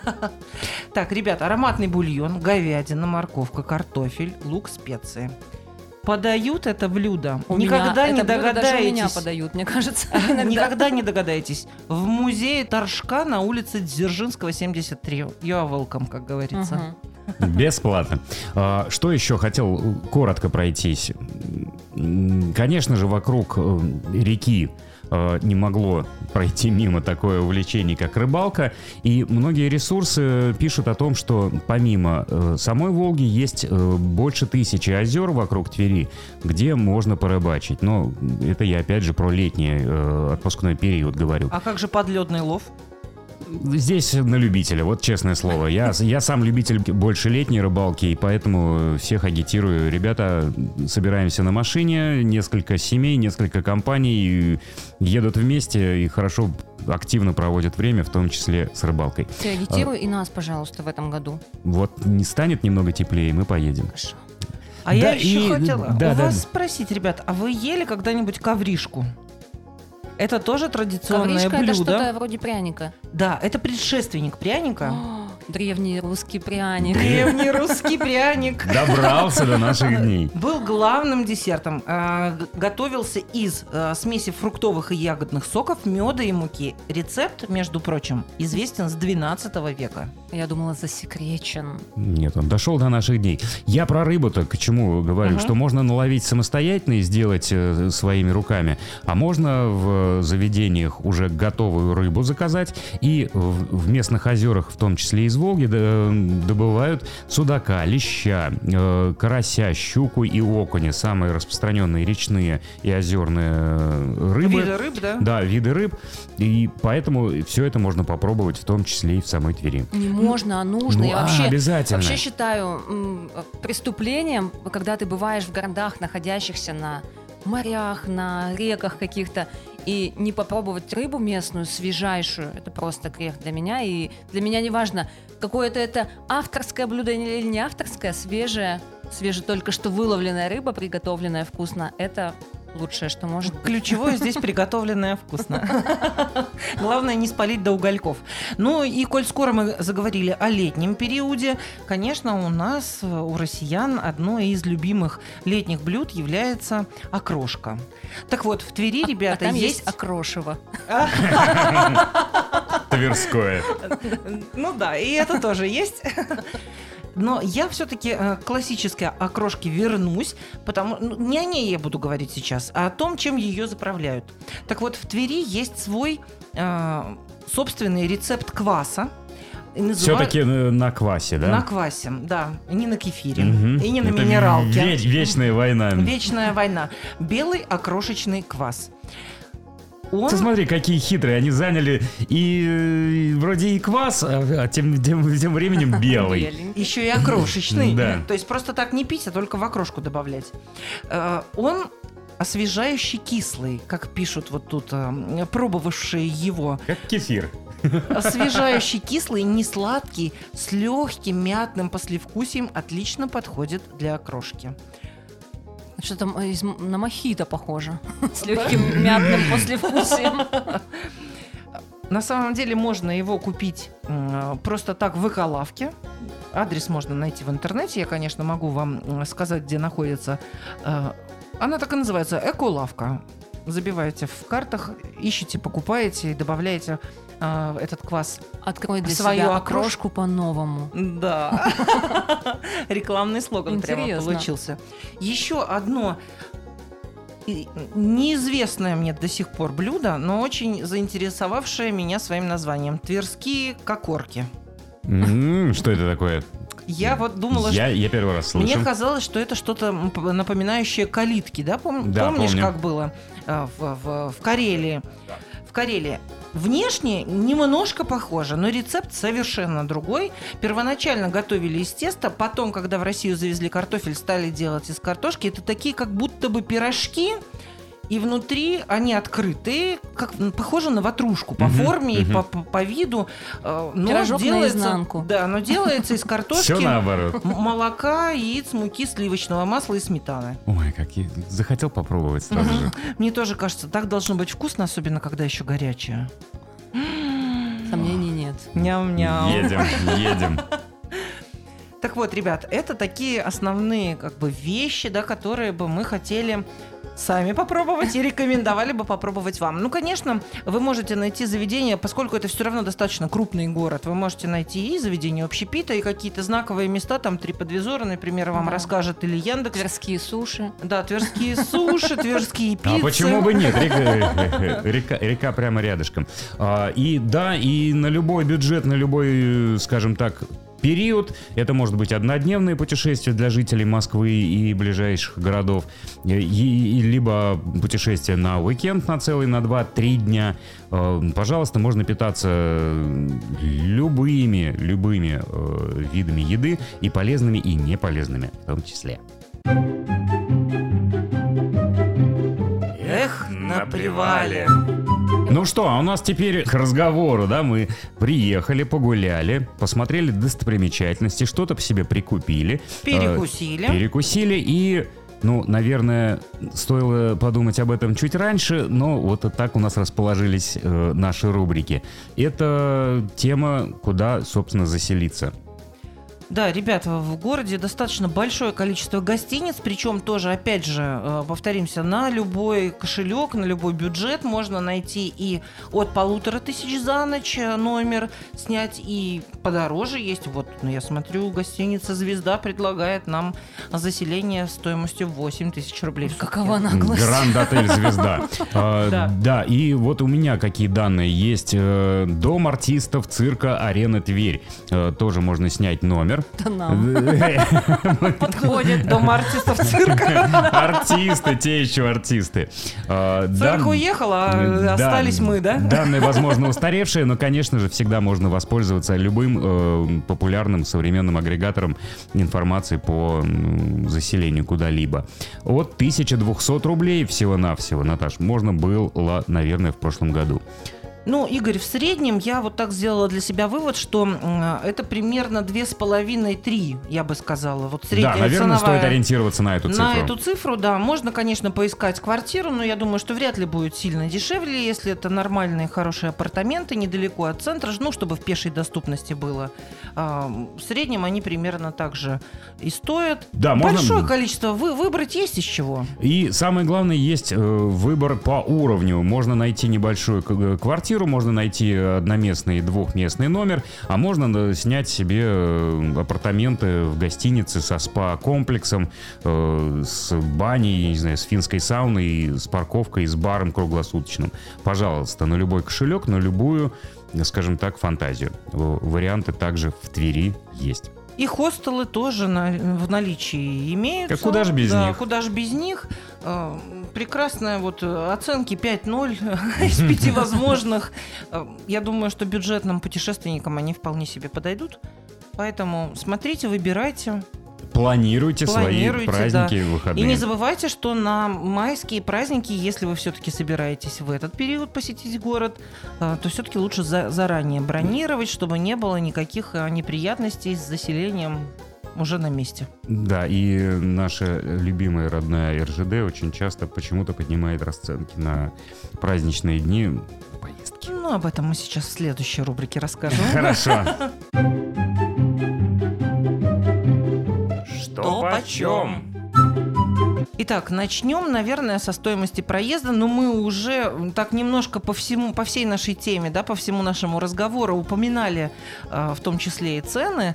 A: Так, ребят, ароматный бульон, говядина, морковка, картофель, лук, специи. Подают это блюдо.
B: У
A: Никогда
B: меня,
A: не
B: это блюдо даже у меня
A: догадаетесь.
B: подают, мне кажется. иногда.
A: Никогда не догадаетесь. В музее Торжка на улице Дзержинского, 73. You are welcome, как говорится.
B: Мгм.
C: Бесплатно. А, Что еще хотел коротко пройтись? Конечно же, вокруг э, реки э, не могло пройти мимо такое увлечение, как рыбалка. И многие ресурсы пишут о том, что помимо э, самой Волги есть э, больше тысячи озер вокруг Твери, где можно порыбачить. Но это я опять же про летний э, отпускной период говорю.
A: А как же подледный лов?
C: Здесь на любителя, вот честное слово. Я, я сам любитель больше летней рыбалки, и поэтому всех агитирую. Ребята, собираемся на машине, несколько семей, несколько компаний едут вместе и хорошо активно проводят время, в том числе с рыбалкой.
B: Ты агитируй и нас, пожалуйста, в этом году.
C: Вот не станет немного теплее, мы поедем.
B: Хорошо.
A: А
C: Да,
A: я еще
C: и-
A: хотела
C: да,
A: у
C: да.
A: вас спросить, ребят, а вы ели когда-нибудь ковришку? Это тоже традиционное
B: Ковришка это
A: блюдо.
B: что-то вроде пряника.
A: Да, это предшественник пряника.
B: О, Древний русский пряник.
A: Древний русский пряник.
C: Добрался до наших дней.
A: Был главным десертом. А, Готовился из а, смеси фруктовых и ягодных соков, меда и муки. Рецепт, между прочим, известен с 12 века.
B: Я думала, засекречен.
C: Нет, он дошел до наших дней. Я про рыбу-то к чему говорю, что можно наловить самостоятельно и сделать э, своими руками, а можно в заведениях уже готовую рыбу заказать и в, в местных озерах, в том числе из Волги, добывают судака, леща, э, карася, щуку и окуня, самые распространенные речные и озерные э, рыбы.
A: Виды рыб, да?
C: Да, виды рыб. И поэтому все это можно попробовать, в том числе и в самой Твери.
B: Не можно, а нужно.
C: Ну,
B: Я
C: а,
B: вообще,
C: обязательно.
B: вообще считаю преступлением, когда ты бываешь в городах, находящихся на морях, на реках каких-то, и не попробовать рыбу местную, свежайшую, это просто грех для меня. И для меня не важно, какое-то это авторское блюдо или не авторское, свежее, свеже только что выловленная рыба, приготовленная вкусно, это лучшее, что может быть.
A: Ключевое здесь приготовленное вкусно. Главное не спалить до угольков. Ну и коль скоро мы заговорили о летнем периоде, конечно, у нас, у россиян, одно из любимых летних блюд является окрошка. Так вот, в Твери,
B: А
A: ребята,
B: там есть
A: есть...
B: окрошево.
C: Тверское.
A: Ну да, и это тоже есть. Но я все-таки к классической окрошке вернусь, потому ну, не о ней я буду говорить сейчас, а о том, чем ее заправляют. Так вот, в Твери есть свой э, собственный рецепт кваса. И называ-
C: Все-таки на квасе, да?
A: на квасе, да, не на кефире
C: Мгм.
A: и не на
C: Это
A: минералке.
C: веч- вечная война.
A: Вечная война. Белый окрошечный квас. Он
C: Ты смотри, какие хитрые. Они заняли и э, вроде и квас, а а тем, тем, тем временем белый.
A: Еще и окрошечный.
C: Да.
A: То есть просто так не пить, а только в окрошку добавлять. Э, Он освежающий кислый, как пишут вот тут э, пробовавшие его.
C: Как кефир.
A: Освежающий кислый, не сладкий, с легким мятным послевкусием отлично подходит для окрошки.
B: Что там из, м- на мохито похоже. С легким мятным послевкусием.
A: На самом деле можно его купить просто так в эколавке. Адрес можно найти в интернете. Я, конечно, могу вам сказать, где находится. Э, Она так и называется «Эколавка». Забиваете в картах, ищете, покупаете и добавляете э, этот квас.
B: Открой для
A: Свою
B: себя
A: окрошку.
B: по-новому.
A: Да. Рекламный слоган прямо получился. Еще одно неизвестное мне до сих пор блюдо, но очень заинтересовавшее меня своим названием. Тверские кокорки.
C: Что это такое?
A: Я вот думала,
C: Я, я первый раз
A: что... Мне
C: слышу.
A: казалось, что это что-то напоминающее калитки, да? Пом-
C: Да,
A: Помнишь,
C: помню.
A: как было э, в, в- в Карелии? В Карелии. Внешне немножко похоже, но рецепт совершенно другой. Первоначально готовили из теста, потом, когда в Россию завезли картофель, стали делать из картошки. Это такие как будто бы пирожки, И внутри они открытые, как похоже на ватрушку по форме и по, по- по виду. э, Но
B: Пирожок
A: делается,
B: наизнанку.
A: Да, но делается из
C: Все
A: картошки,
C: наоборот.
A: молока, яиц, муки, сливочного масла и сметаны.
C: Ой, как я захотел попробовать сразу же.
A: Мне тоже кажется, так должно быть вкусно, особенно когда еще горячее.
B: Сомнений нет.
A: Ням-ням.
C: Едем, едем.
A: Так вот, ребят, это такие основные как бы вещи, да, которые бы мы хотели сами попробовать и рекомендовали бы попробовать вам. Ну, конечно, вы можете найти заведение, поскольку это все равно достаточно крупный город, вы можете найти и заведение общепита, и какие-то знаковые места, там TripAdvisor, например, вам
B: Да.
A: расскажет, или Яндекс.
B: Тверские суши.
A: Да, тверские суши, тверские пиццы.
C: А почему бы нет? Река, река, река прямо рядышком. А, И да, и на любой бюджет, на любой, э, скажем так, период. Это может быть однодневное путешествие для жителей Москвы и ближайших городов, и- и- либо путешествие на уикенд на целый, на 2-3 дня. Э, Пожалуйста, можно питаться э, любыми, любыми э, видами еды и полезными, и неполезными в том числе.
A: Эх, на привале.
C: Ну что, а у нас теперь к разговору, да, мы приехали, погуляли, посмотрели достопримечательности, что-то по себе прикупили.
A: Перекусили.
C: э, перекусили и... Ну, наверное, стоило подумать об этом чуть раньше, но вот так у нас расположились э, наши рубрики. Это тема, куда, собственно, заселиться.
A: Да, ребята, в городе достаточно большое количество гостиниц, причем тоже, опять же, э, повторимся, на любой кошелек, на любой бюджет можно найти и от полутора тысяч за ночь э, номер снять, и подороже есть. Вот, ну, я смотрю, гостиница «Звезда» предлагает нам заселение стоимостью 8 тысяч рублей.
B: Какова наглость.
C: Гранд Отель Звезда. А,
A: Да.
C: Да, и вот у меня какие данные есть. Э, Дом артистов цирка «Арена Тверь». Тоже можно снять номер.
B: Это нам.
A: Подходит дом артистов цирка.
C: Артисты, те еще артисты. А,
A: Цирк уехал, а остались мы, да?
C: Данные, возможно, устаревшие, но, конечно же, всегда можно воспользоваться любым э, популярным современным агрегатором информации по заселению куда-либо. От 1200 рублей всего-навсего, Наташ, можно было, наверное, в прошлом году.
A: Ну, Игорь, в среднем я вот так сделала для себя вывод, что это примерно две с половиной-три, я бы сказала. Вот средняя
C: да, наверное,
A: ценовая-
C: стоит ориентироваться на эту цифру.
A: На эту цифру, да. Можно, конечно, поискать квартиру, но я думаю, что вряд ли будет сильно дешевле, если это нормальные, хорошие апартаменты, недалеко от центра, ну, чтобы в пешей доступности было. А, В среднем они примерно так же и стоят.
C: Да, можно-
A: Большое количество. Вы, выбрать есть из чего.
C: И самое главное, есть э, выбор по уровню. Можно найти небольшую э, квартиру, можно найти одноместный и двухместный номер, а можно э, снять себе э, апартаменты в гостинице со спа-комплексом, э, с баней, не знаю, с финской сауной, с парковкой, с баром круглосуточным. Пожалуйста, на любой кошелек, на любую, э, скажем так, фантазию. Варианты также в Твери есть.
A: И хостелы тоже на- в наличии имеются.
C: Так куда ж без
A: Да,
C: них?
A: Куда же без них? Прекрасная вот э, оценки 5-0 из 5 возможных. Э, Я думаю, что бюджетным путешественникам они вполне себе подойдут. Поэтому смотрите, выбирайте.
C: Планируйте,
A: Планируйте,
C: свои праздники
A: И
C: выходные.
A: не забывайте, что на майские праздники, если вы все-таки собираетесь в этот период посетить город, э, то все-таки лучше за- заранее бронировать, чтобы не было никаких неприятностей с заселением уже на месте.
C: Да, и наша любимая родная РЖД очень часто почему-то поднимает расценки на праздничные дни поездки.
A: Ну, об этом мы сейчас в следующей рубрике расскажем.
C: Хорошо.
A: Что почем? Итак, начнем, наверное, со стоимости проезда, но мы уже так немножко по всему, по всей нашей теме, да, по всему нашему разговору упоминали, э, в том числе и цены.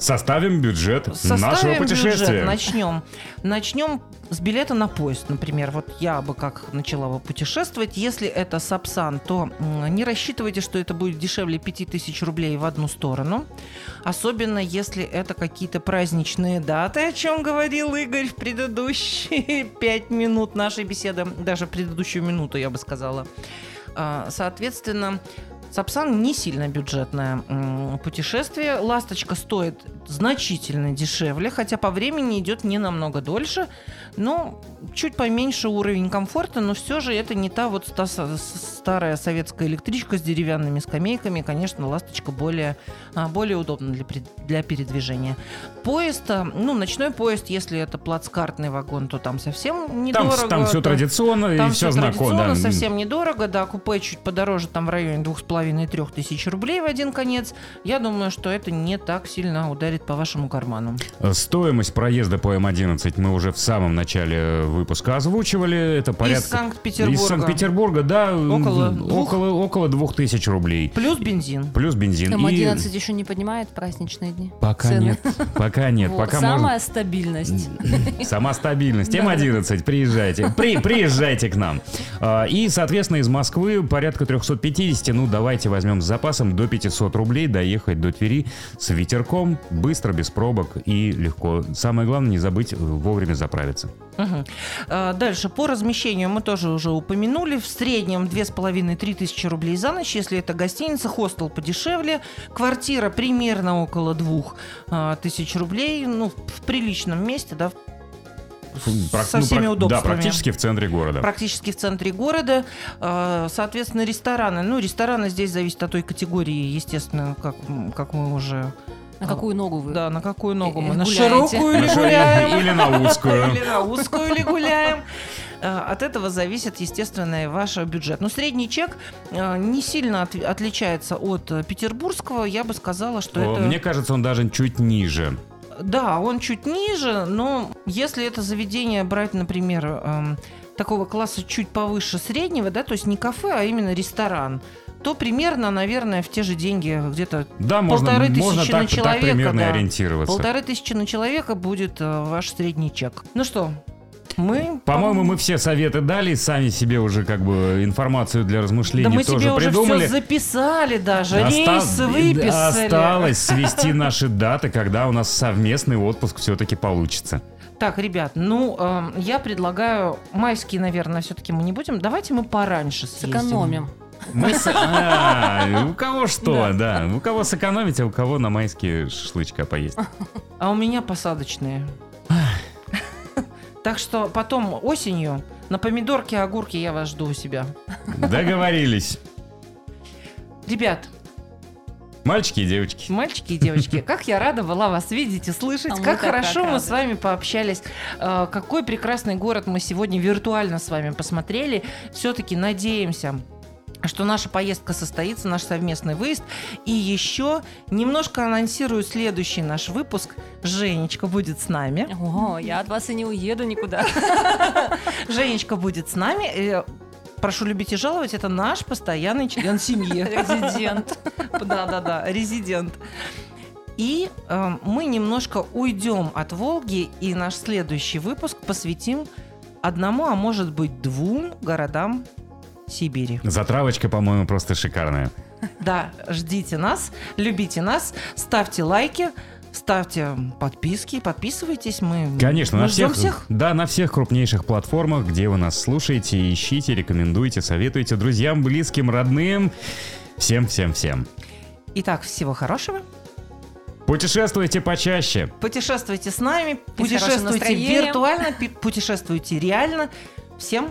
C: Составим бюджет
A: Составим
C: нашего путешествия.
A: бюджет, начнем. Начнем с билета на поезд, например. Вот я бы как начала бы путешествовать. Если это Сапсан, то не рассчитывайте, что это будет дешевле 5000 рублей в одну сторону. Особенно если это какие-то праздничные даты, о чем говорил Игорь в предыдущие 5 минут нашей беседы. Даже предыдущую минуту, я бы сказала. А, Соответственно, Сапсан не сильно бюджетное путешествие. Ласточка стоит значительно дешевле, хотя по времени идет не намного дольше. Ну, чуть поменьше уровень комфорта, но все же это не та вот с- старая советская электричка с деревянными скамейками. Конечно, ласточка более, а, более удобна для, для передвижения. Поезд, ну, ночной поезд, если это плацкартный вагон, то там совсем
C: Там,
A: недорого.
C: там все
A: да.
C: традиционно
A: Там
C: и все
A: всё
C: знакомо. да.
A: совсем недорого, да, купе чуть подороже, там в районе двух с половиной-трех тысяч рублей в один конец. Я думаю, что это не так сильно ударит по вашему карману.
C: Стоимость проезда по М11 мы уже в самом начале выпуска озвучивали. Это порядка...
A: Из Санкт-Петербурга.
C: Из Санкт-Петербурга, да.
A: Около двух.
C: около, около двух тысяч рублей.
A: Плюс бензин.
C: Плюс бензин. И
B: М11 еще не поднимает праздничные дни.
C: Пока
B: цены.
C: нет. Пока нет.
B: Вот,
C: Пока
B: Самая
C: можно...
B: стабильность.
C: Сама стабильность. М11, приезжайте. При, приезжайте к нам. А, И, соответственно, из Москвы порядка 350. Ну, давайте возьмем с запасом до 500 рублей доехать до Твери с ветерком, быстро, без пробок и легко. Самое главное, не забыть вовремя заправиться.
A: А, Дальше, по размещению мы тоже уже упомянули. В среднем 2,5-3 тысячи рублей за ночь, если это гостиница, хостел подешевле. Квартира примерно около 2 тысяч рублей. Ну, в приличном месте, да,
C: Прак-
A: со
C: ну,
A: всеми удобствами.
C: Да, практически в центре города.
A: практически в центре города. А, Соответственно, рестораны. Ну, рестораны здесь зависят от той категории, естественно, как, как мы уже...
B: На какую ногу вы?
A: Да, на какую ногу мы? На широкую или
C: На шире-
A: гуляем?
C: Или на узкую.
A: Или на узкую ли гуляем. Э, От этого зависит, естественно, и ваш бюджет. Но средний чек э, не сильно от- отличается от петербургского. Я бы сказала, что
C: О,
A: это...
C: Мне кажется, он даже чуть ниже.
A: Да, он чуть ниже, но если это заведение брать, например, эм, такого класса чуть повыше среднего, да, то есть не кафе, а именно ресторан, то примерно, наверное, в те же деньги где-то
C: Да, можно,
A: Полторы
C: можно
A: тысячи
C: так,
A: на
C: так
A: человека,
C: примерно
A: да.
C: ориентироваться.
A: полторы тысячи на человека будет э, ваш средний чек. Ну что, мы...
C: По-моему, мы все советы дали, сами себе уже как бы информацию для
A: Да
C: размышлений
A: мы
C: тоже
A: себе уже
C: придумали.
A: все записали даже,
C: Оста-
A: рейсы выписали.
C: Осталось свести наши даты, когда у нас совместный отпуск все-таки получится.
A: Так, ребят, ну, эм, я предлагаю, майские, наверное, все-таки мы не будем. Давайте мы пораньше съездим.
B: Сэкономим.
C: Мы с- А, у кого что, да. У кого сэкономить, а у кого на майские шашлычка поесть.
A: А у меня посадочные. Так что потом осенью на помидорки, огурки я вас жду у себя.
C: Договорились.
A: Ребят,
C: Мальчики и девочки.
A: мальчики и девочки, как я рада была вас видеть и слышать.
B: А
A: как
B: так
A: хорошо мы
B: рады.
A: с вами пообщались. Э, Какой прекрасный город мы сегодня виртуально с вами посмотрели. Все-таки надеемся, что наша поездка состоится, наш совместный выезд. И еще немножко анонсирую следующий наш выпуск. Женечка будет с нами.
B: О, я от вас и не уеду никуда.
A: Женечка будет с нами. Э, Прошу любить и жаловать, это наш постоянный член семьи.
B: Резидент.
A: Да-да-да, резидент. И э, мы немножко уйдем от Волги, и наш следующий выпуск посвятим одному, а может быть двум городам Сибири.
C: Затравочка, по-моему, просто шикарная.
A: Да, ждите нас, любите нас, ставьте лайки, ставьте подписки, подписывайтесь. Мы,
C: Конечно,
A: мы
C: на всех,
A: всех.
C: да, на всех крупнейших платформах, где вы нас слушаете, ищите, рекомендуйте, советуйте друзьям, близким, родным. Всем, всем, всем.
A: Итак, всего хорошего.
C: Путешествуйте почаще.
A: Путешествуйте с нами, путешествуйте виртуально, путешествуйте реально. Всем